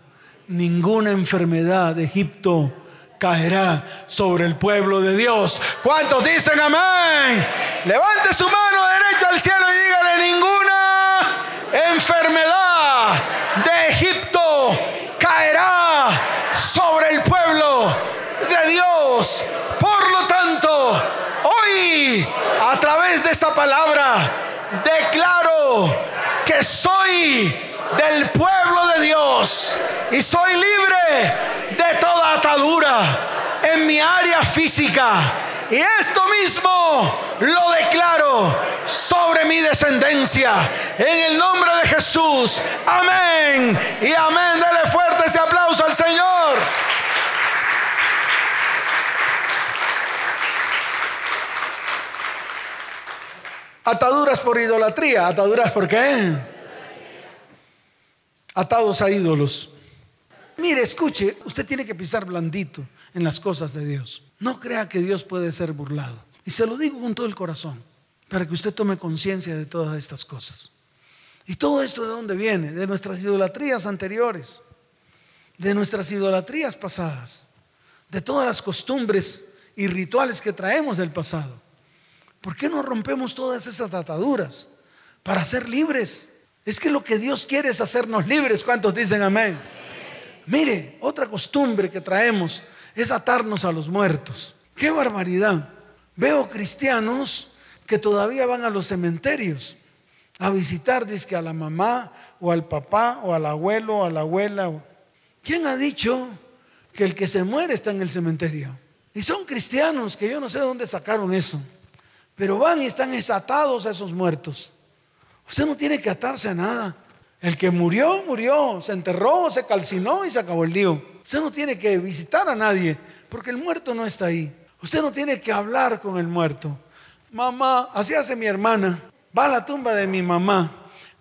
ninguna enfermedad de Egipto caerá sobre el pueblo de Dios. ¿Cuántos dicen amén? Levante su mano derecha al cielo y dígale, ninguna enfermedad de Egipto caerá sobre el pueblo de Dios. Por lo tanto, hoy a través de esa palabra declaro que soy del pueblo de Dios y soy libre de toda atadura en mi área física. Y esto mismo lo declaro sobre mi descendencia. En el nombre de Jesús. Amén. Y amén. Dele fuerte ese aplauso al Señor. Ataduras por idolatría. ¿Ataduras por qué? Atados a ídolos. Mire, escuche, usted tiene que pisar blandito en las cosas de Dios. No crea que Dios puede ser burlado. Y se lo digo con todo el corazón, para que usted tome conciencia de todas estas cosas. ¿Y todo esto de dónde viene? De nuestras idolatrías anteriores, de nuestras idolatrías pasadas, de todas las costumbres y rituales que traemos del pasado. ¿Por qué no rompemos todas esas ataduras para ser libres? Es que lo que Dios quiere es hacernos libres. ¿Cuántos dicen amén? Mire, otra costumbre que traemos es atarnos a los muertos. ¡Qué barbaridad! Veo cristianos que todavía van a los cementerios a visitar, dice a la mamá o al papá o al abuelo o a la abuela. ¿Quién ha dicho que el que se muere está en el cementerio? Y son cristianos que yo no sé de dónde sacaron eso, pero van y están desatados a esos muertos. Usted no tiene que atarse a nada. El que murió, murió, se enterró, se calcinó y se acabó el lío. Usted no tiene que visitar a nadie porque el muerto no está ahí. Usted no tiene que hablar con el muerto. Mamá, así hace mi hermana. Va a la tumba de mi mamá.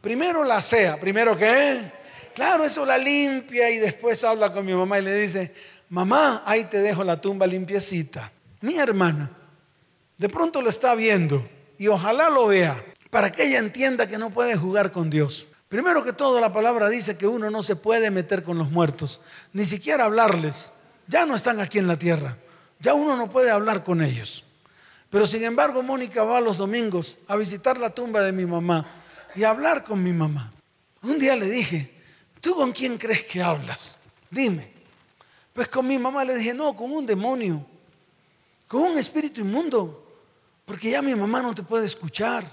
Primero la sea, primero qué. Claro, eso la limpia y después habla con mi mamá y le dice, mamá, ahí te dejo la tumba limpiecita. Mi hermana, de pronto lo está viendo y ojalá lo vea para que ella entienda que no puede jugar con Dios. Primero que todo, la palabra dice que uno no se puede meter con los muertos, ni siquiera hablarles. Ya no están aquí en la tierra, ya uno no puede hablar con ellos. Pero sin embargo, Mónica va los domingos a visitar la tumba de mi mamá y a hablar con mi mamá. Un día le dije, ¿tú con quién crees que hablas? Dime. Pues con mi mamá le dije, no, con un demonio, con un espíritu inmundo, porque ya mi mamá no te puede escuchar,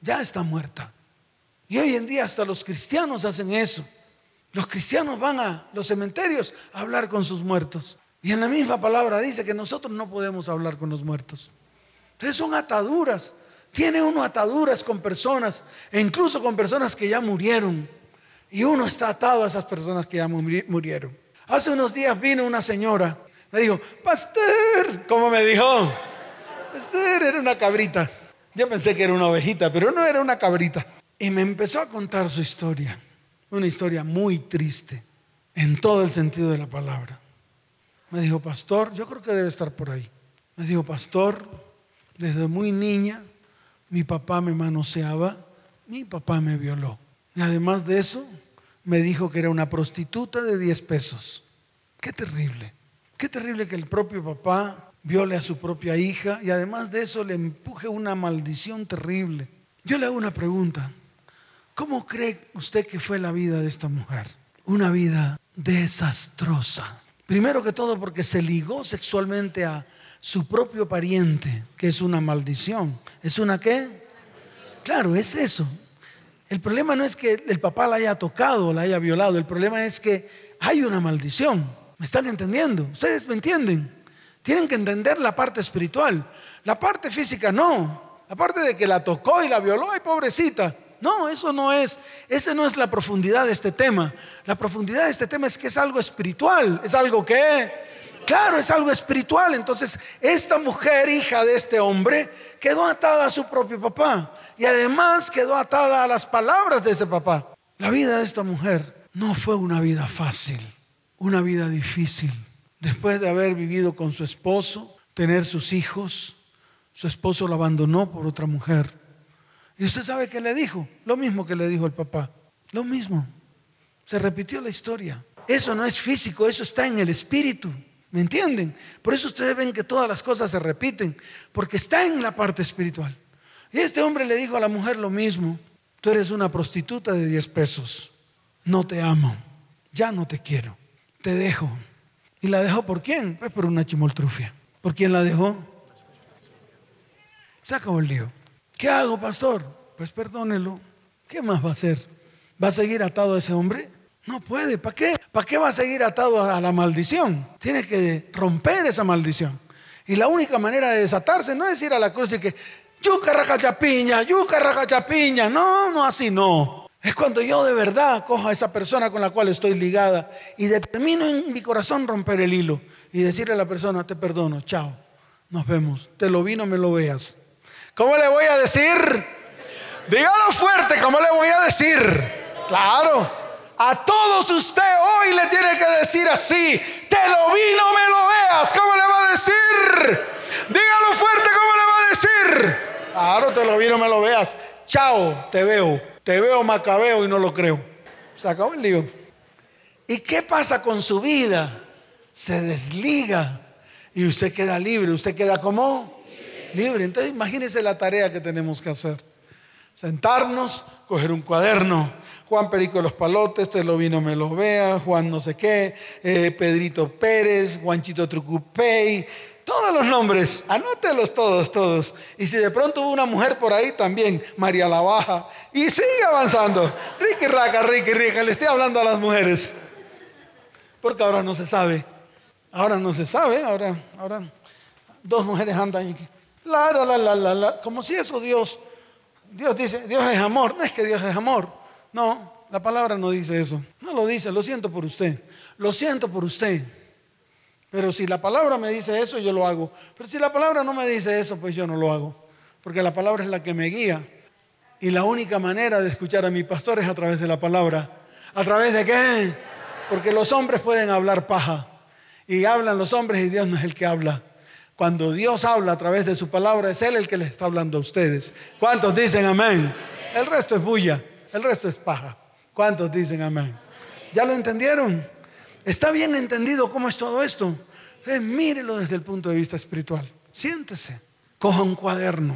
ya está muerta. Y hoy en día hasta los cristianos hacen eso. Los cristianos van a los cementerios a hablar con sus muertos. Y en la misma palabra dice que nosotros no podemos hablar con los muertos. Entonces son ataduras. Tiene uno ataduras con personas, e incluso con personas que ya murieron. Y uno está atado a esas personas que ya murieron. Hace unos días vino una señora, me dijo, pastor, ¿cómo me dijo? Pastor, era una cabrita. Yo pensé que era una ovejita, pero no era una cabrita. Y me empezó a contar su historia. Una historia muy triste, en todo el sentido de la palabra. Me dijo, pastor, yo creo que debe estar por ahí. Me dijo, pastor, desde muy niña, mi papá me manoseaba, mi papá me violó. Y además de eso, me dijo que era una prostituta de 10 pesos. Qué terrible. Qué terrible que el propio papá viole a su propia hija y además de eso le empuje una maldición terrible. Yo le hago una pregunta. ¿Cómo cree usted que fue la vida de esta mujer? Una vida desastrosa. Primero que todo porque se ligó sexualmente a su propio pariente, que es una maldición. ¿Es una qué? Claro, es eso. El problema no es que el papá la haya tocado la haya violado, el problema es que hay una maldición. ¿Me están entendiendo? ¿Ustedes me entienden? Tienen que entender la parte espiritual. La parte física no. La parte de que la tocó y la violó, ay pobrecita. No, eso no es, esa no es la profundidad de este tema. La profundidad de este tema es que es algo espiritual, es algo que Claro, es algo espiritual. Entonces, esta mujer, hija de este hombre, quedó atada a su propio papá. Y además quedó atada a las palabras de ese papá. La vida de esta mujer no fue una vida fácil, una vida difícil. Después de haber vivido con su esposo, tener sus hijos, su esposo lo abandonó por otra mujer. Y usted sabe qué le dijo, lo mismo que le dijo el papá, lo mismo. Se repitió la historia. Eso no es físico, eso está en el espíritu. ¿Me entienden? Por eso ustedes ven que todas las cosas se repiten, porque está en la parte espiritual. Y este hombre le dijo a la mujer lo mismo, tú eres una prostituta de 10 pesos, no te amo, ya no te quiero, te dejo. ¿Y la dejó por quién? Pues por una chimoltrufia. ¿Por quién la dejó? Se acabó el lío. ¿Qué hago, pastor? Pues perdónelo. ¿Qué más va a hacer? ¿Va a seguir atado a ese hombre? No puede. ¿Para qué? ¿Para qué va a seguir atado a la maldición? Tiene que romper esa maldición. Y la única manera de desatarse no es ir a la cruz y que, yuca raja chapiña, yuca raja. No, no, así no. Es cuando yo de verdad cojo a esa persona con la cual estoy ligada y determino en mi corazón romper el hilo y decirle a la persona, te perdono, chao, nos vemos, te lo vi, no me lo veas. ¿Cómo le voy a decir? Dígalo fuerte, ¿cómo le voy a decir? Claro. A todos usted hoy le tiene que decir así, te lo vi, no me lo veas. ¿Cómo le va a decir? Dígalo fuerte, ¿cómo le va a decir? Claro, te lo vi, no me lo veas. Chao, te veo. Te veo macabeo y no lo creo. Se acabó el lío. ¿Y qué pasa con su vida? Se desliga y usted queda libre. ¿Usted queda como? Libre. Entonces imagínese la tarea que tenemos que hacer. Sentarnos, coger un cuaderno Juan Perico de los Palotes, te lo vino, me lo vea, Juan no sé qué, eh, Pedrito Pérez, Juanchito Trucupey, Todos los nombres, anótelos todos, todos. Y si de pronto hubo una mujer por ahí también, María la Baja, y sigue avanzando. Ricky Raca, Ricky Rica, le estoy hablando a las mujeres. Porque ahora no se sabe. Ahora no se sabe, ahora, ahora dos mujeres andan y la, la, la, la, la, como si eso Dios, Dios dice, Dios es amor, no es que Dios es amor, no, la palabra no dice eso, no lo dice, lo siento por usted, lo siento por usted, pero si la palabra me dice eso, yo lo hago, pero si la palabra no me dice eso, pues yo no lo hago, porque la palabra es la que me guía y la única manera de escuchar a mi pastor es a través de la palabra, ¿a través de qué? Porque los hombres pueden hablar paja y hablan los hombres y Dios no es el que habla. Cuando Dios habla a través de su palabra, es Él el que les está hablando a ustedes. ¿Cuántos dicen amén? El resto es bulla, el resto es paja. ¿Cuántos dicen amén? ¿Ya lo entendieron? ¿Está bien entendido cómo es todo esto? Entonces, mírelo desde el punto de vista espiritual. Siéntese, coja un cuaderno.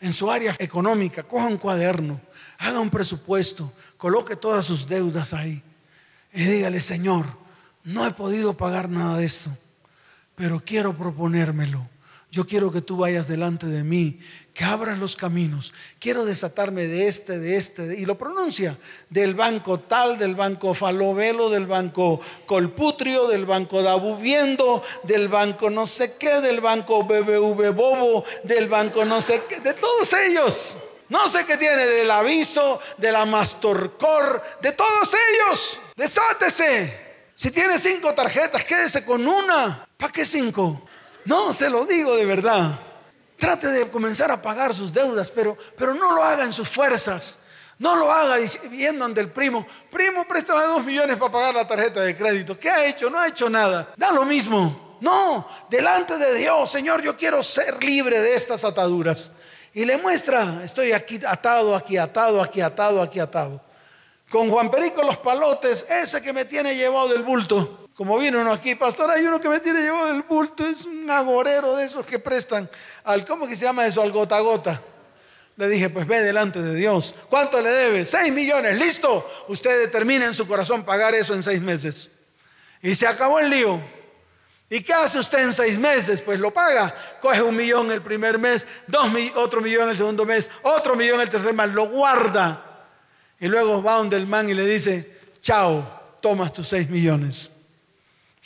En su área económica, coja un cuaderno, haga un presupuesto, coloque todas sus deudas ahí y dígale, Señor, no he podido pagar nada de esto pero quiero proponérmelo. Yo quiero que tú vayas delante de mí, que abras los caminos. Quiero desatarme de este, de este, y lo pronuncia, del banco tal, del banco Falovelo, del banco Colputrio, del banco Dabuviendo, del banco no sé qué, del banco BBV Bobo, del banco no sé qué, de todos ellos. No sé qué tiene, del aviso, de la Mastorcor, de todos ellos. Desátese. Si tiene cinco tarjetas, quédese con una. ¿Para qué cinco? No, se lo digo de verdad. Trate de comenzar a pagar sus deudas, pero, pero no lo haga en sus fuerzas. No lo haga viendo ante el primo. Primo, préstame dos millones para pagar la tarjeta de crédito. ¿Qué ha hecho? No ha hecho nada. Da lo mismo. No, delante de Dios, Señor, yo quiero ser libre de estas ataduras. Y le muestra, estoy aquí atado, aquí atado, aquí atado, aquí atado. Con Juan Perico los palotes, ese que me tiene llevado del bulto. Como viene uno aquí, pastor, hay uno que me tiene llevado del bulto, es un agorero de esos que prestan al, ¿cómo que se llama eso? Al gota a gota. Le dije, pues ve delante de Dios. ¿Cuánto le debe? Seis millones, listo. Usted determina en su corazón pagar eso en seis meses. Y se acabó el lío. ¿Y qué hace usted en seis meses? Pues lo paga. Coge un millón el primer mes, dos, otro millón el segundo mes, otro millón el tercer mes, lo guarda. Y luego va donde el man y le dice, chao, tomas tus seis millones.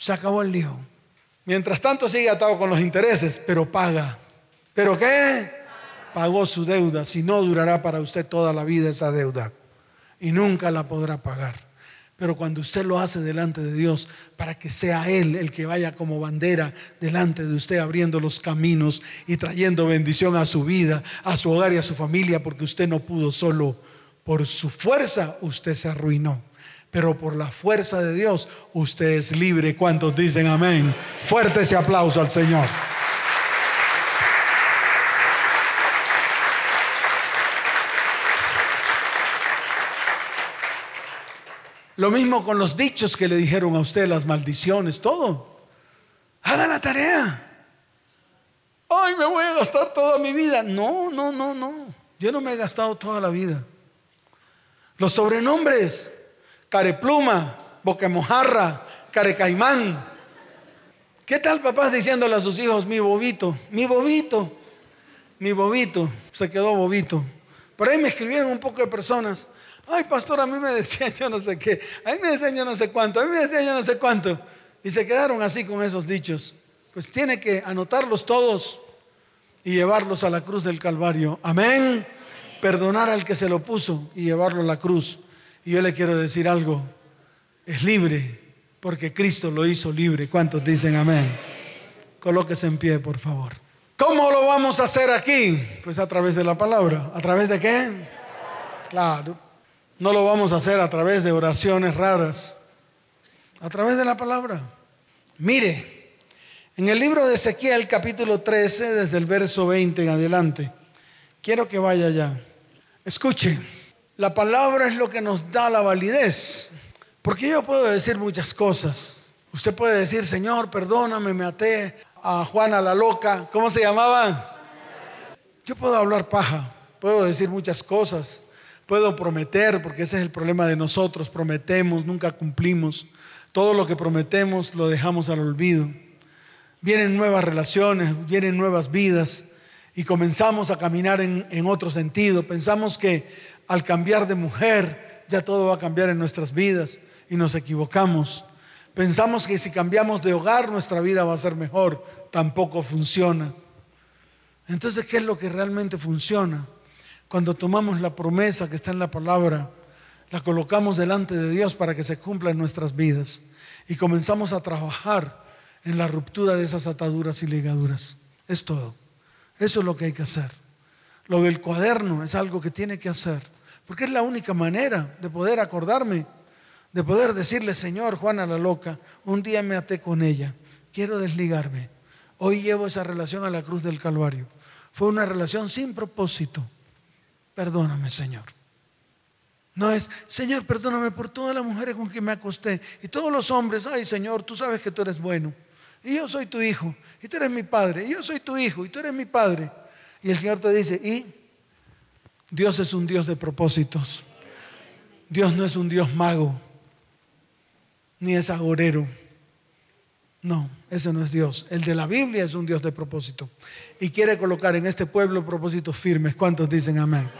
Se acabó el lío. Mientras tanto sigue atado con los intereses, pero paga. ¿Pero qué? Pagó su deuda, si no durará para usted toda la vida esa deuda y nunca la podrá pagar. Pero cuando usted lo hace delante de Dios, para que sea Él el que vaya como bandera delante de usted, abriendo los caminos y trayendo bendición a su vida, a su hogar y a su familia, porque usted no pudo solo. Por su fuerza usted se arruinó pero por la fuerza de Dios usted es libre. ¿Cuántos dicen amén? Fuerte ese aplauso al Señor. Lo mismo con los dichos que le dijeron a usted, las maldiciones, todo. Haga la tarea. Ay, me voy a gastar toda mi vida. No, no, no, no. Yo no me he gastado toda la vida. Los sobrenombres carepluma, boquemojarra, carecaimán. ¿Qué tal papás diciéndole a sus hijos, mi bobito, mi bobito, mi bobito? Se quedó bobito. Por ahí me escribieron un poco de personas. Ay, pastor, a mí me decían yo no sé qué, a mí me decían yo no sé cuánto, a mí me decían yo no sé cuánto. Y se quedaron así con esos dichos. Pues tiene que anotarlos todos y llevarlos a la cruz del Calvario. Amén. Perdonar al que se lo puso y llevarlo a la cruz. Y yo le quiero decir algo, es libre porque Cristo lo hizo libre. ¿Cuántos dicen amén? Colóquese en pie, por favor. ¿Cómo lo vamos a hacer aquí? Pues a través de la palabra. ¿A través de qué? Claro. No lo vamos a hacer a través de oraciones raras. A través de la palabra. Mire, en el libro de Ezequiel capítulo 13, desde el verso 20 en adelante, quiero que vaya allá. Escuche. La palabra es lo que nos da la validez. Porque yo puedo decir muchas cosas. Usted puede decir, Señor, perdóname, me até a Juana la loca. ¿Cómo se llamaba? Yo puedo hablar paja, puedo decir muchas cosas, puedo prometer, porque ese es el problema de nosotros, prometemos, nunca cumplimos. Todo lo que prometemos lo dejamos al olvido. vienen nuevas relaciones, vienen nuevas vidas y comenzamos a caminar en, en otro sentido. Pensamos que al cambiar de mujer ya todo va a cambiar en nuestras vidas y nos equivocamos. Pensamos que si cambiamos de hogar nuestra vida va a ser mejor. Tampoco funciona. Entonces, ¿qué es lo que realmente funciona? Cuando tomamos la promesa que está en la palabra, la colocamos delante de Dios para que se cumpla en nuestras vidas y comenzamos a trabajar en la ruptura de esas ataduras y ligaduras. Es todo. Eso es lo que hay que hacer. Lo del cuaderno es algo que tiene que hacer, porque es la única manera de poder acordarme, de poder decirle, Señor, Juana la loca, un día me até con ella, quiero desligarme. Hoy llevo esa relación a la cruz del Calvario. Fue una relación sin propósito. Perdóname, Señor. No es, Señor, perdóname por todas las mujeres con que me acosté. Y todos los hombres, ay, Señor, tú sabes que tú eres bueno. Y yo soy tu hijo. Y tú eres mi padre. Y yo soy tu hijo. Y tú eres mi padre. Y el Señor te dice, y Dios es un Dios de propósitos. Dios no es un Dios mago. Ni es agorero. No, ese no es Dios. El de la Biblia es un Dios de propósito. Y quiere colocar en este pueblo propósitos firmes. ¿Cuántos dicen amén?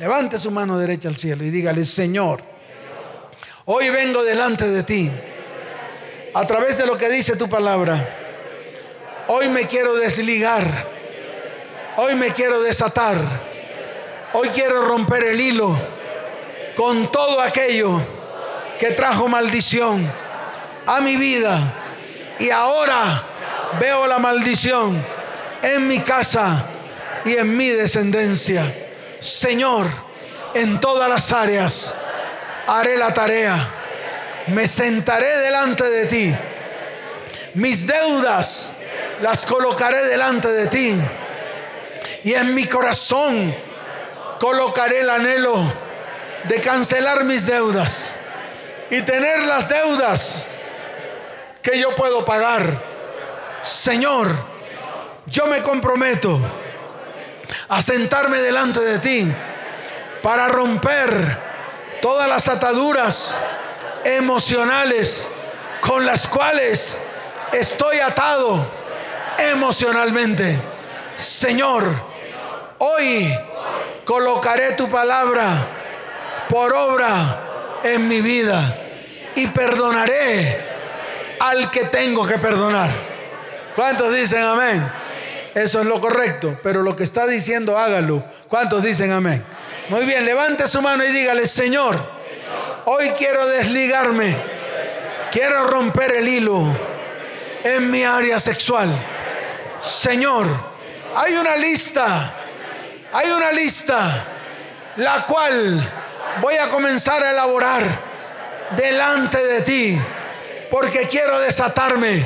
Levante su mano derecha al cielo y dígale, Señor, hoy vengo delante de ti. A través de lo que dice tu palabra. Hoy me quiero desligar. Hoy me quiero desatar. Hoy quiero romper el hilo con todo aquello que trajo maldición a mi vida y ahora veo la maldición en mi casa y en mi descendencia. Señor, en todas las áreas haré la tarea. Me sentaré delante de ti. Mis deudas las colocaré delante de ti. Y en mi corazón colocaré el anhelo de cancelar mis deudas y tener las deudas que yo puedo pagar. Señor, yo me comprometo a sentarme delante de ti para romper todas las ataduras emocionales con las cuales estoy atado emocionalmente. Señor, hoy colocaré tu palabra por obra en mi vida y perdonaré al que tengo que perdonar. ¿Cuántos dicen amén? Eso es lo correcto, pero lo que está diciendo hágalo. ¿Cuántos dicen amén? Muy bien, levante su mano y dígale, Señor, hoy quiero desligarme, quiero romper el hilo en mi área sexual. Señor, hay una lista, hay una lista, la cual voy a comenzar a elaborar delante de ti porque quiero desatarme,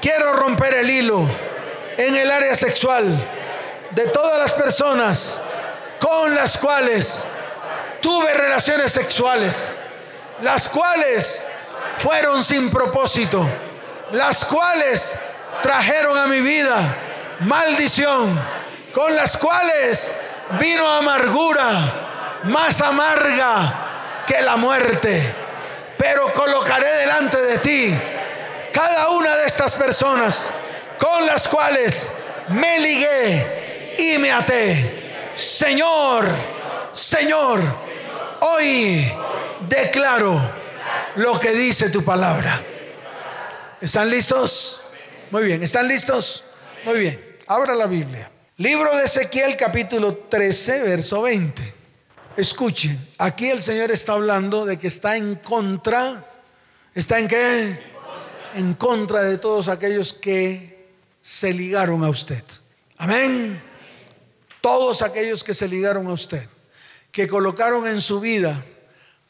quiero romper el hilo en el área sexual de todas las personas con las cuales tuve relaciones sexuales, las cuales fueron sin propósito, las cuales trajeron a mi vida maldición, con las cuales vino amargura más amarga que la muerte pero colocaré delante de ti cada una de estas personas con las cuales me ligué y me até. Señor, Señor, hoy declaro lo que dice tu palabra. ¿Están listos? Muy bien, ¿están listos? Muy bien, abra la Biblia. Libro de Ezequiel capítulo 13, verso 20. Escuchen, aquí el Señor está hablando de que está en contra, ¿está en qué? En contra de todos aquellos que se ligaron a usted. Amén. Todos aquellos que se ligaron a usted, que colocaron en su vida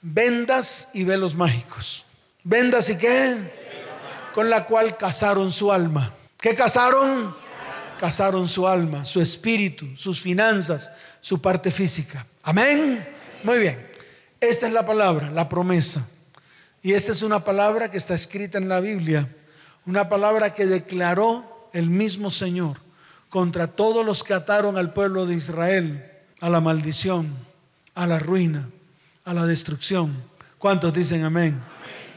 vendas y velos mágicos. ¿Vendas y qué? Con la cual casaron su alma. ¿Qué casaron? Casaron su alma, su espíritu, sus finanzas, su parte física. Amén. Muy bien. Esta es la palabra, la promesa. Y esta es una palabra que está escrita en la Biblia. Una palabra que declaró el mismo Señor contra todos los que ataron al pueblo de Israel a la maldición, a la ruina, a la destrucción. ¿Cuántos dicen amén?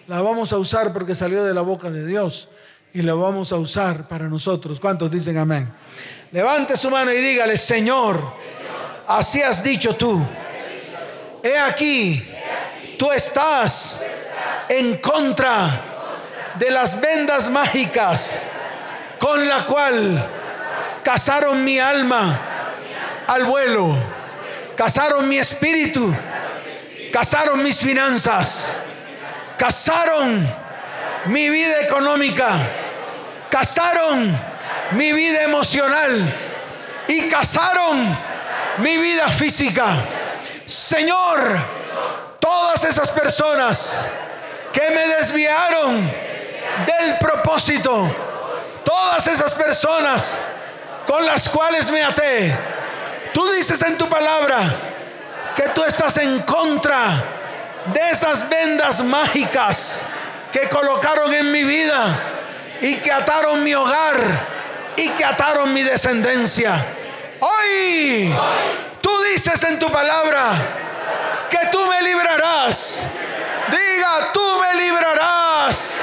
La vamos a usar porque salió de la boca de Dios. Y lo vamos a usar para nosotros. ¿Cuántos dicen amén? Levante su mano y dígale, Señor, así has dicho tú. He aquí, tú estás en contra de las vendas mágicas con la cual casaron mi alma al vuelo, casaron mi espíritu, casaron mis finanzas, casaron mi vida económica, casaron mi vida emocional y casaron mi vida física. Señor, todas esas personas que me desviaron del propósito, todas esas personas con las cuales me até, tú dices en tu palabra que tú estás en contra de esas vendas mágicas que colocaron en mi vida y que ataron mi hogar y que ataron mi descendencia. Hoy tú dices en tu palabra que tú me librarás. Diga, tú me librarás.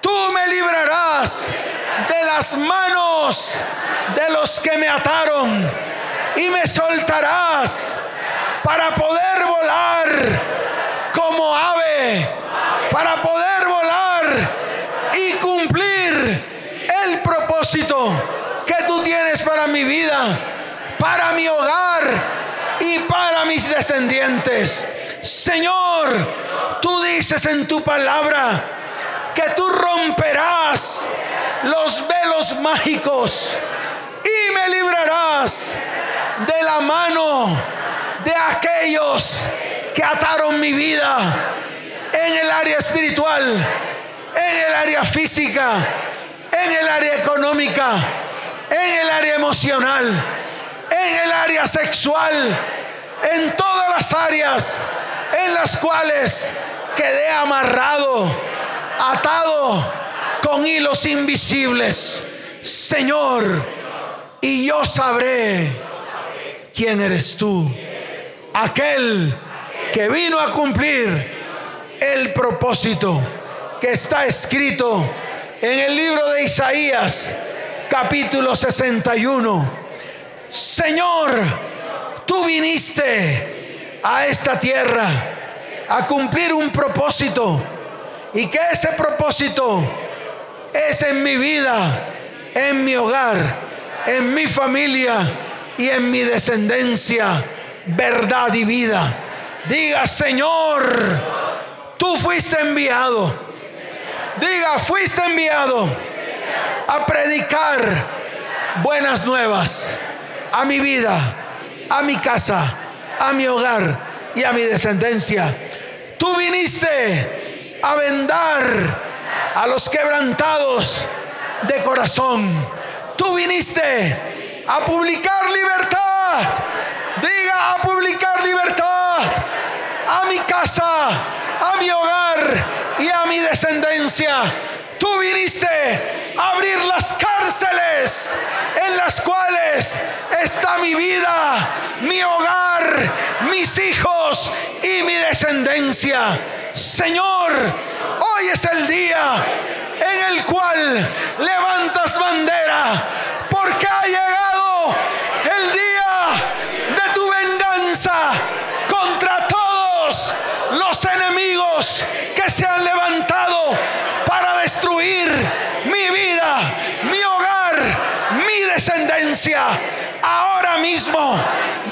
Tú me librarás de las manos de los que me ataron y me soltarás para poder volar como ave, para poder volar y cumplir propósito que tú tienes para mi vida, para mi hogar y para mis descendientes. Señor, tú dices en tu palabra que tú romperás los velos mágicos y me librarás de la mano de aquellos que ataron mi vida en el área espiritual, en el área física, en el área económica, en el área emocional, en el área sexual, en todas las áreas en las cuales quedé amarrado, atado con hilos invisibles. Señor, y yo sabré quién eres tú. Aquel que vino a cumplir el propósito que está escrito en el libro de Isaías, capítulo 61. Señor, tú viniste a esta tierra a cumplir un propósito y que ese propósito es en mi vida, en mi hogar, en mi familia y en mi descendencia, verdad y vida. Diga, Señor, tú fuiste enviado. Diga, fuiste enviado a predicar buenas nuevas a mi vida, a mi casa, a mi hogar y a mi descendencia. Tú viniste a vendar a los quebrantados de corazón. Tú viniste a publicar libertad. Diga a publicar libertad a mi casa, a mi hogar y a mi descendencia. Tú viniste a abrir las cárceles en las cuales está mi vida, mi hogar, mis hijos y mi descendencia. Señor, Hoy es el día en el cual levantas bandera porque ha llegado el día de tu venganza contra todos los enemigos que se han levantado para destruir mi vida, mi hogar, mi descendencia. Ahora mismo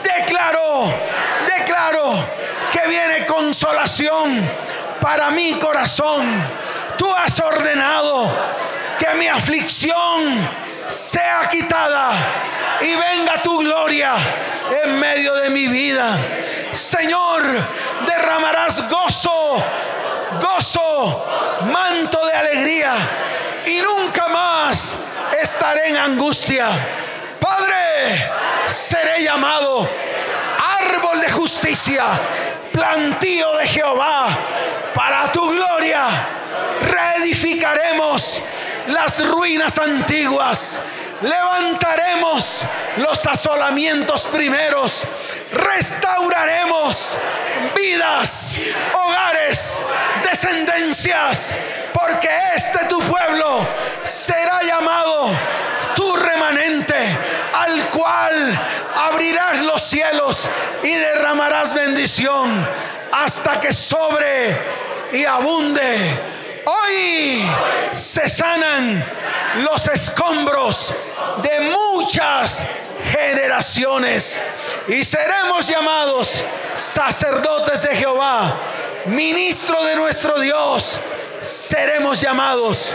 declaro, declaro que viene consolación para mi corazón. Tú has ordenado que mi aflicción sea quitada y venga tu gloria en medio de mi vida. Señor, derramarás gozo, gozo, manto de alegría y nunca más estaré en angustia. Padre, seré llamado árbol de justicia, plantío de Jehová para tu gloria reedificaremos las ruinas antiguas, levantaremos los asolamientos primeros, restauraremos vidas, hogares, descendencias, porque este tu pueblo será llamado tu remanente, al cual abrirás los cielos y derramarás bendición hasta que sobre y abunde Hoy se sanan los escombros de muchas generaciones y seremos llamados sacerdotes de Jehová, ministro de nuestro Dios. Seremos llamados,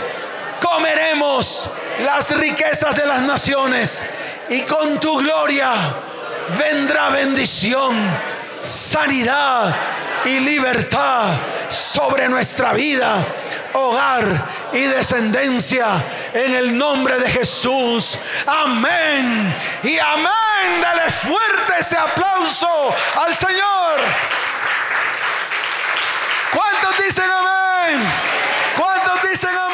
comeremos las riquezas de las naciones y con tu gloria vendrá bendición, sanidad y libertad sobre nuestra vida, hogar y descendencia en el nombre de Jesús. Amén y amén. Dale fuerte ese aplauso al Señor. ¿Cuántos dicen amén? ¿Cuántos dicen amén?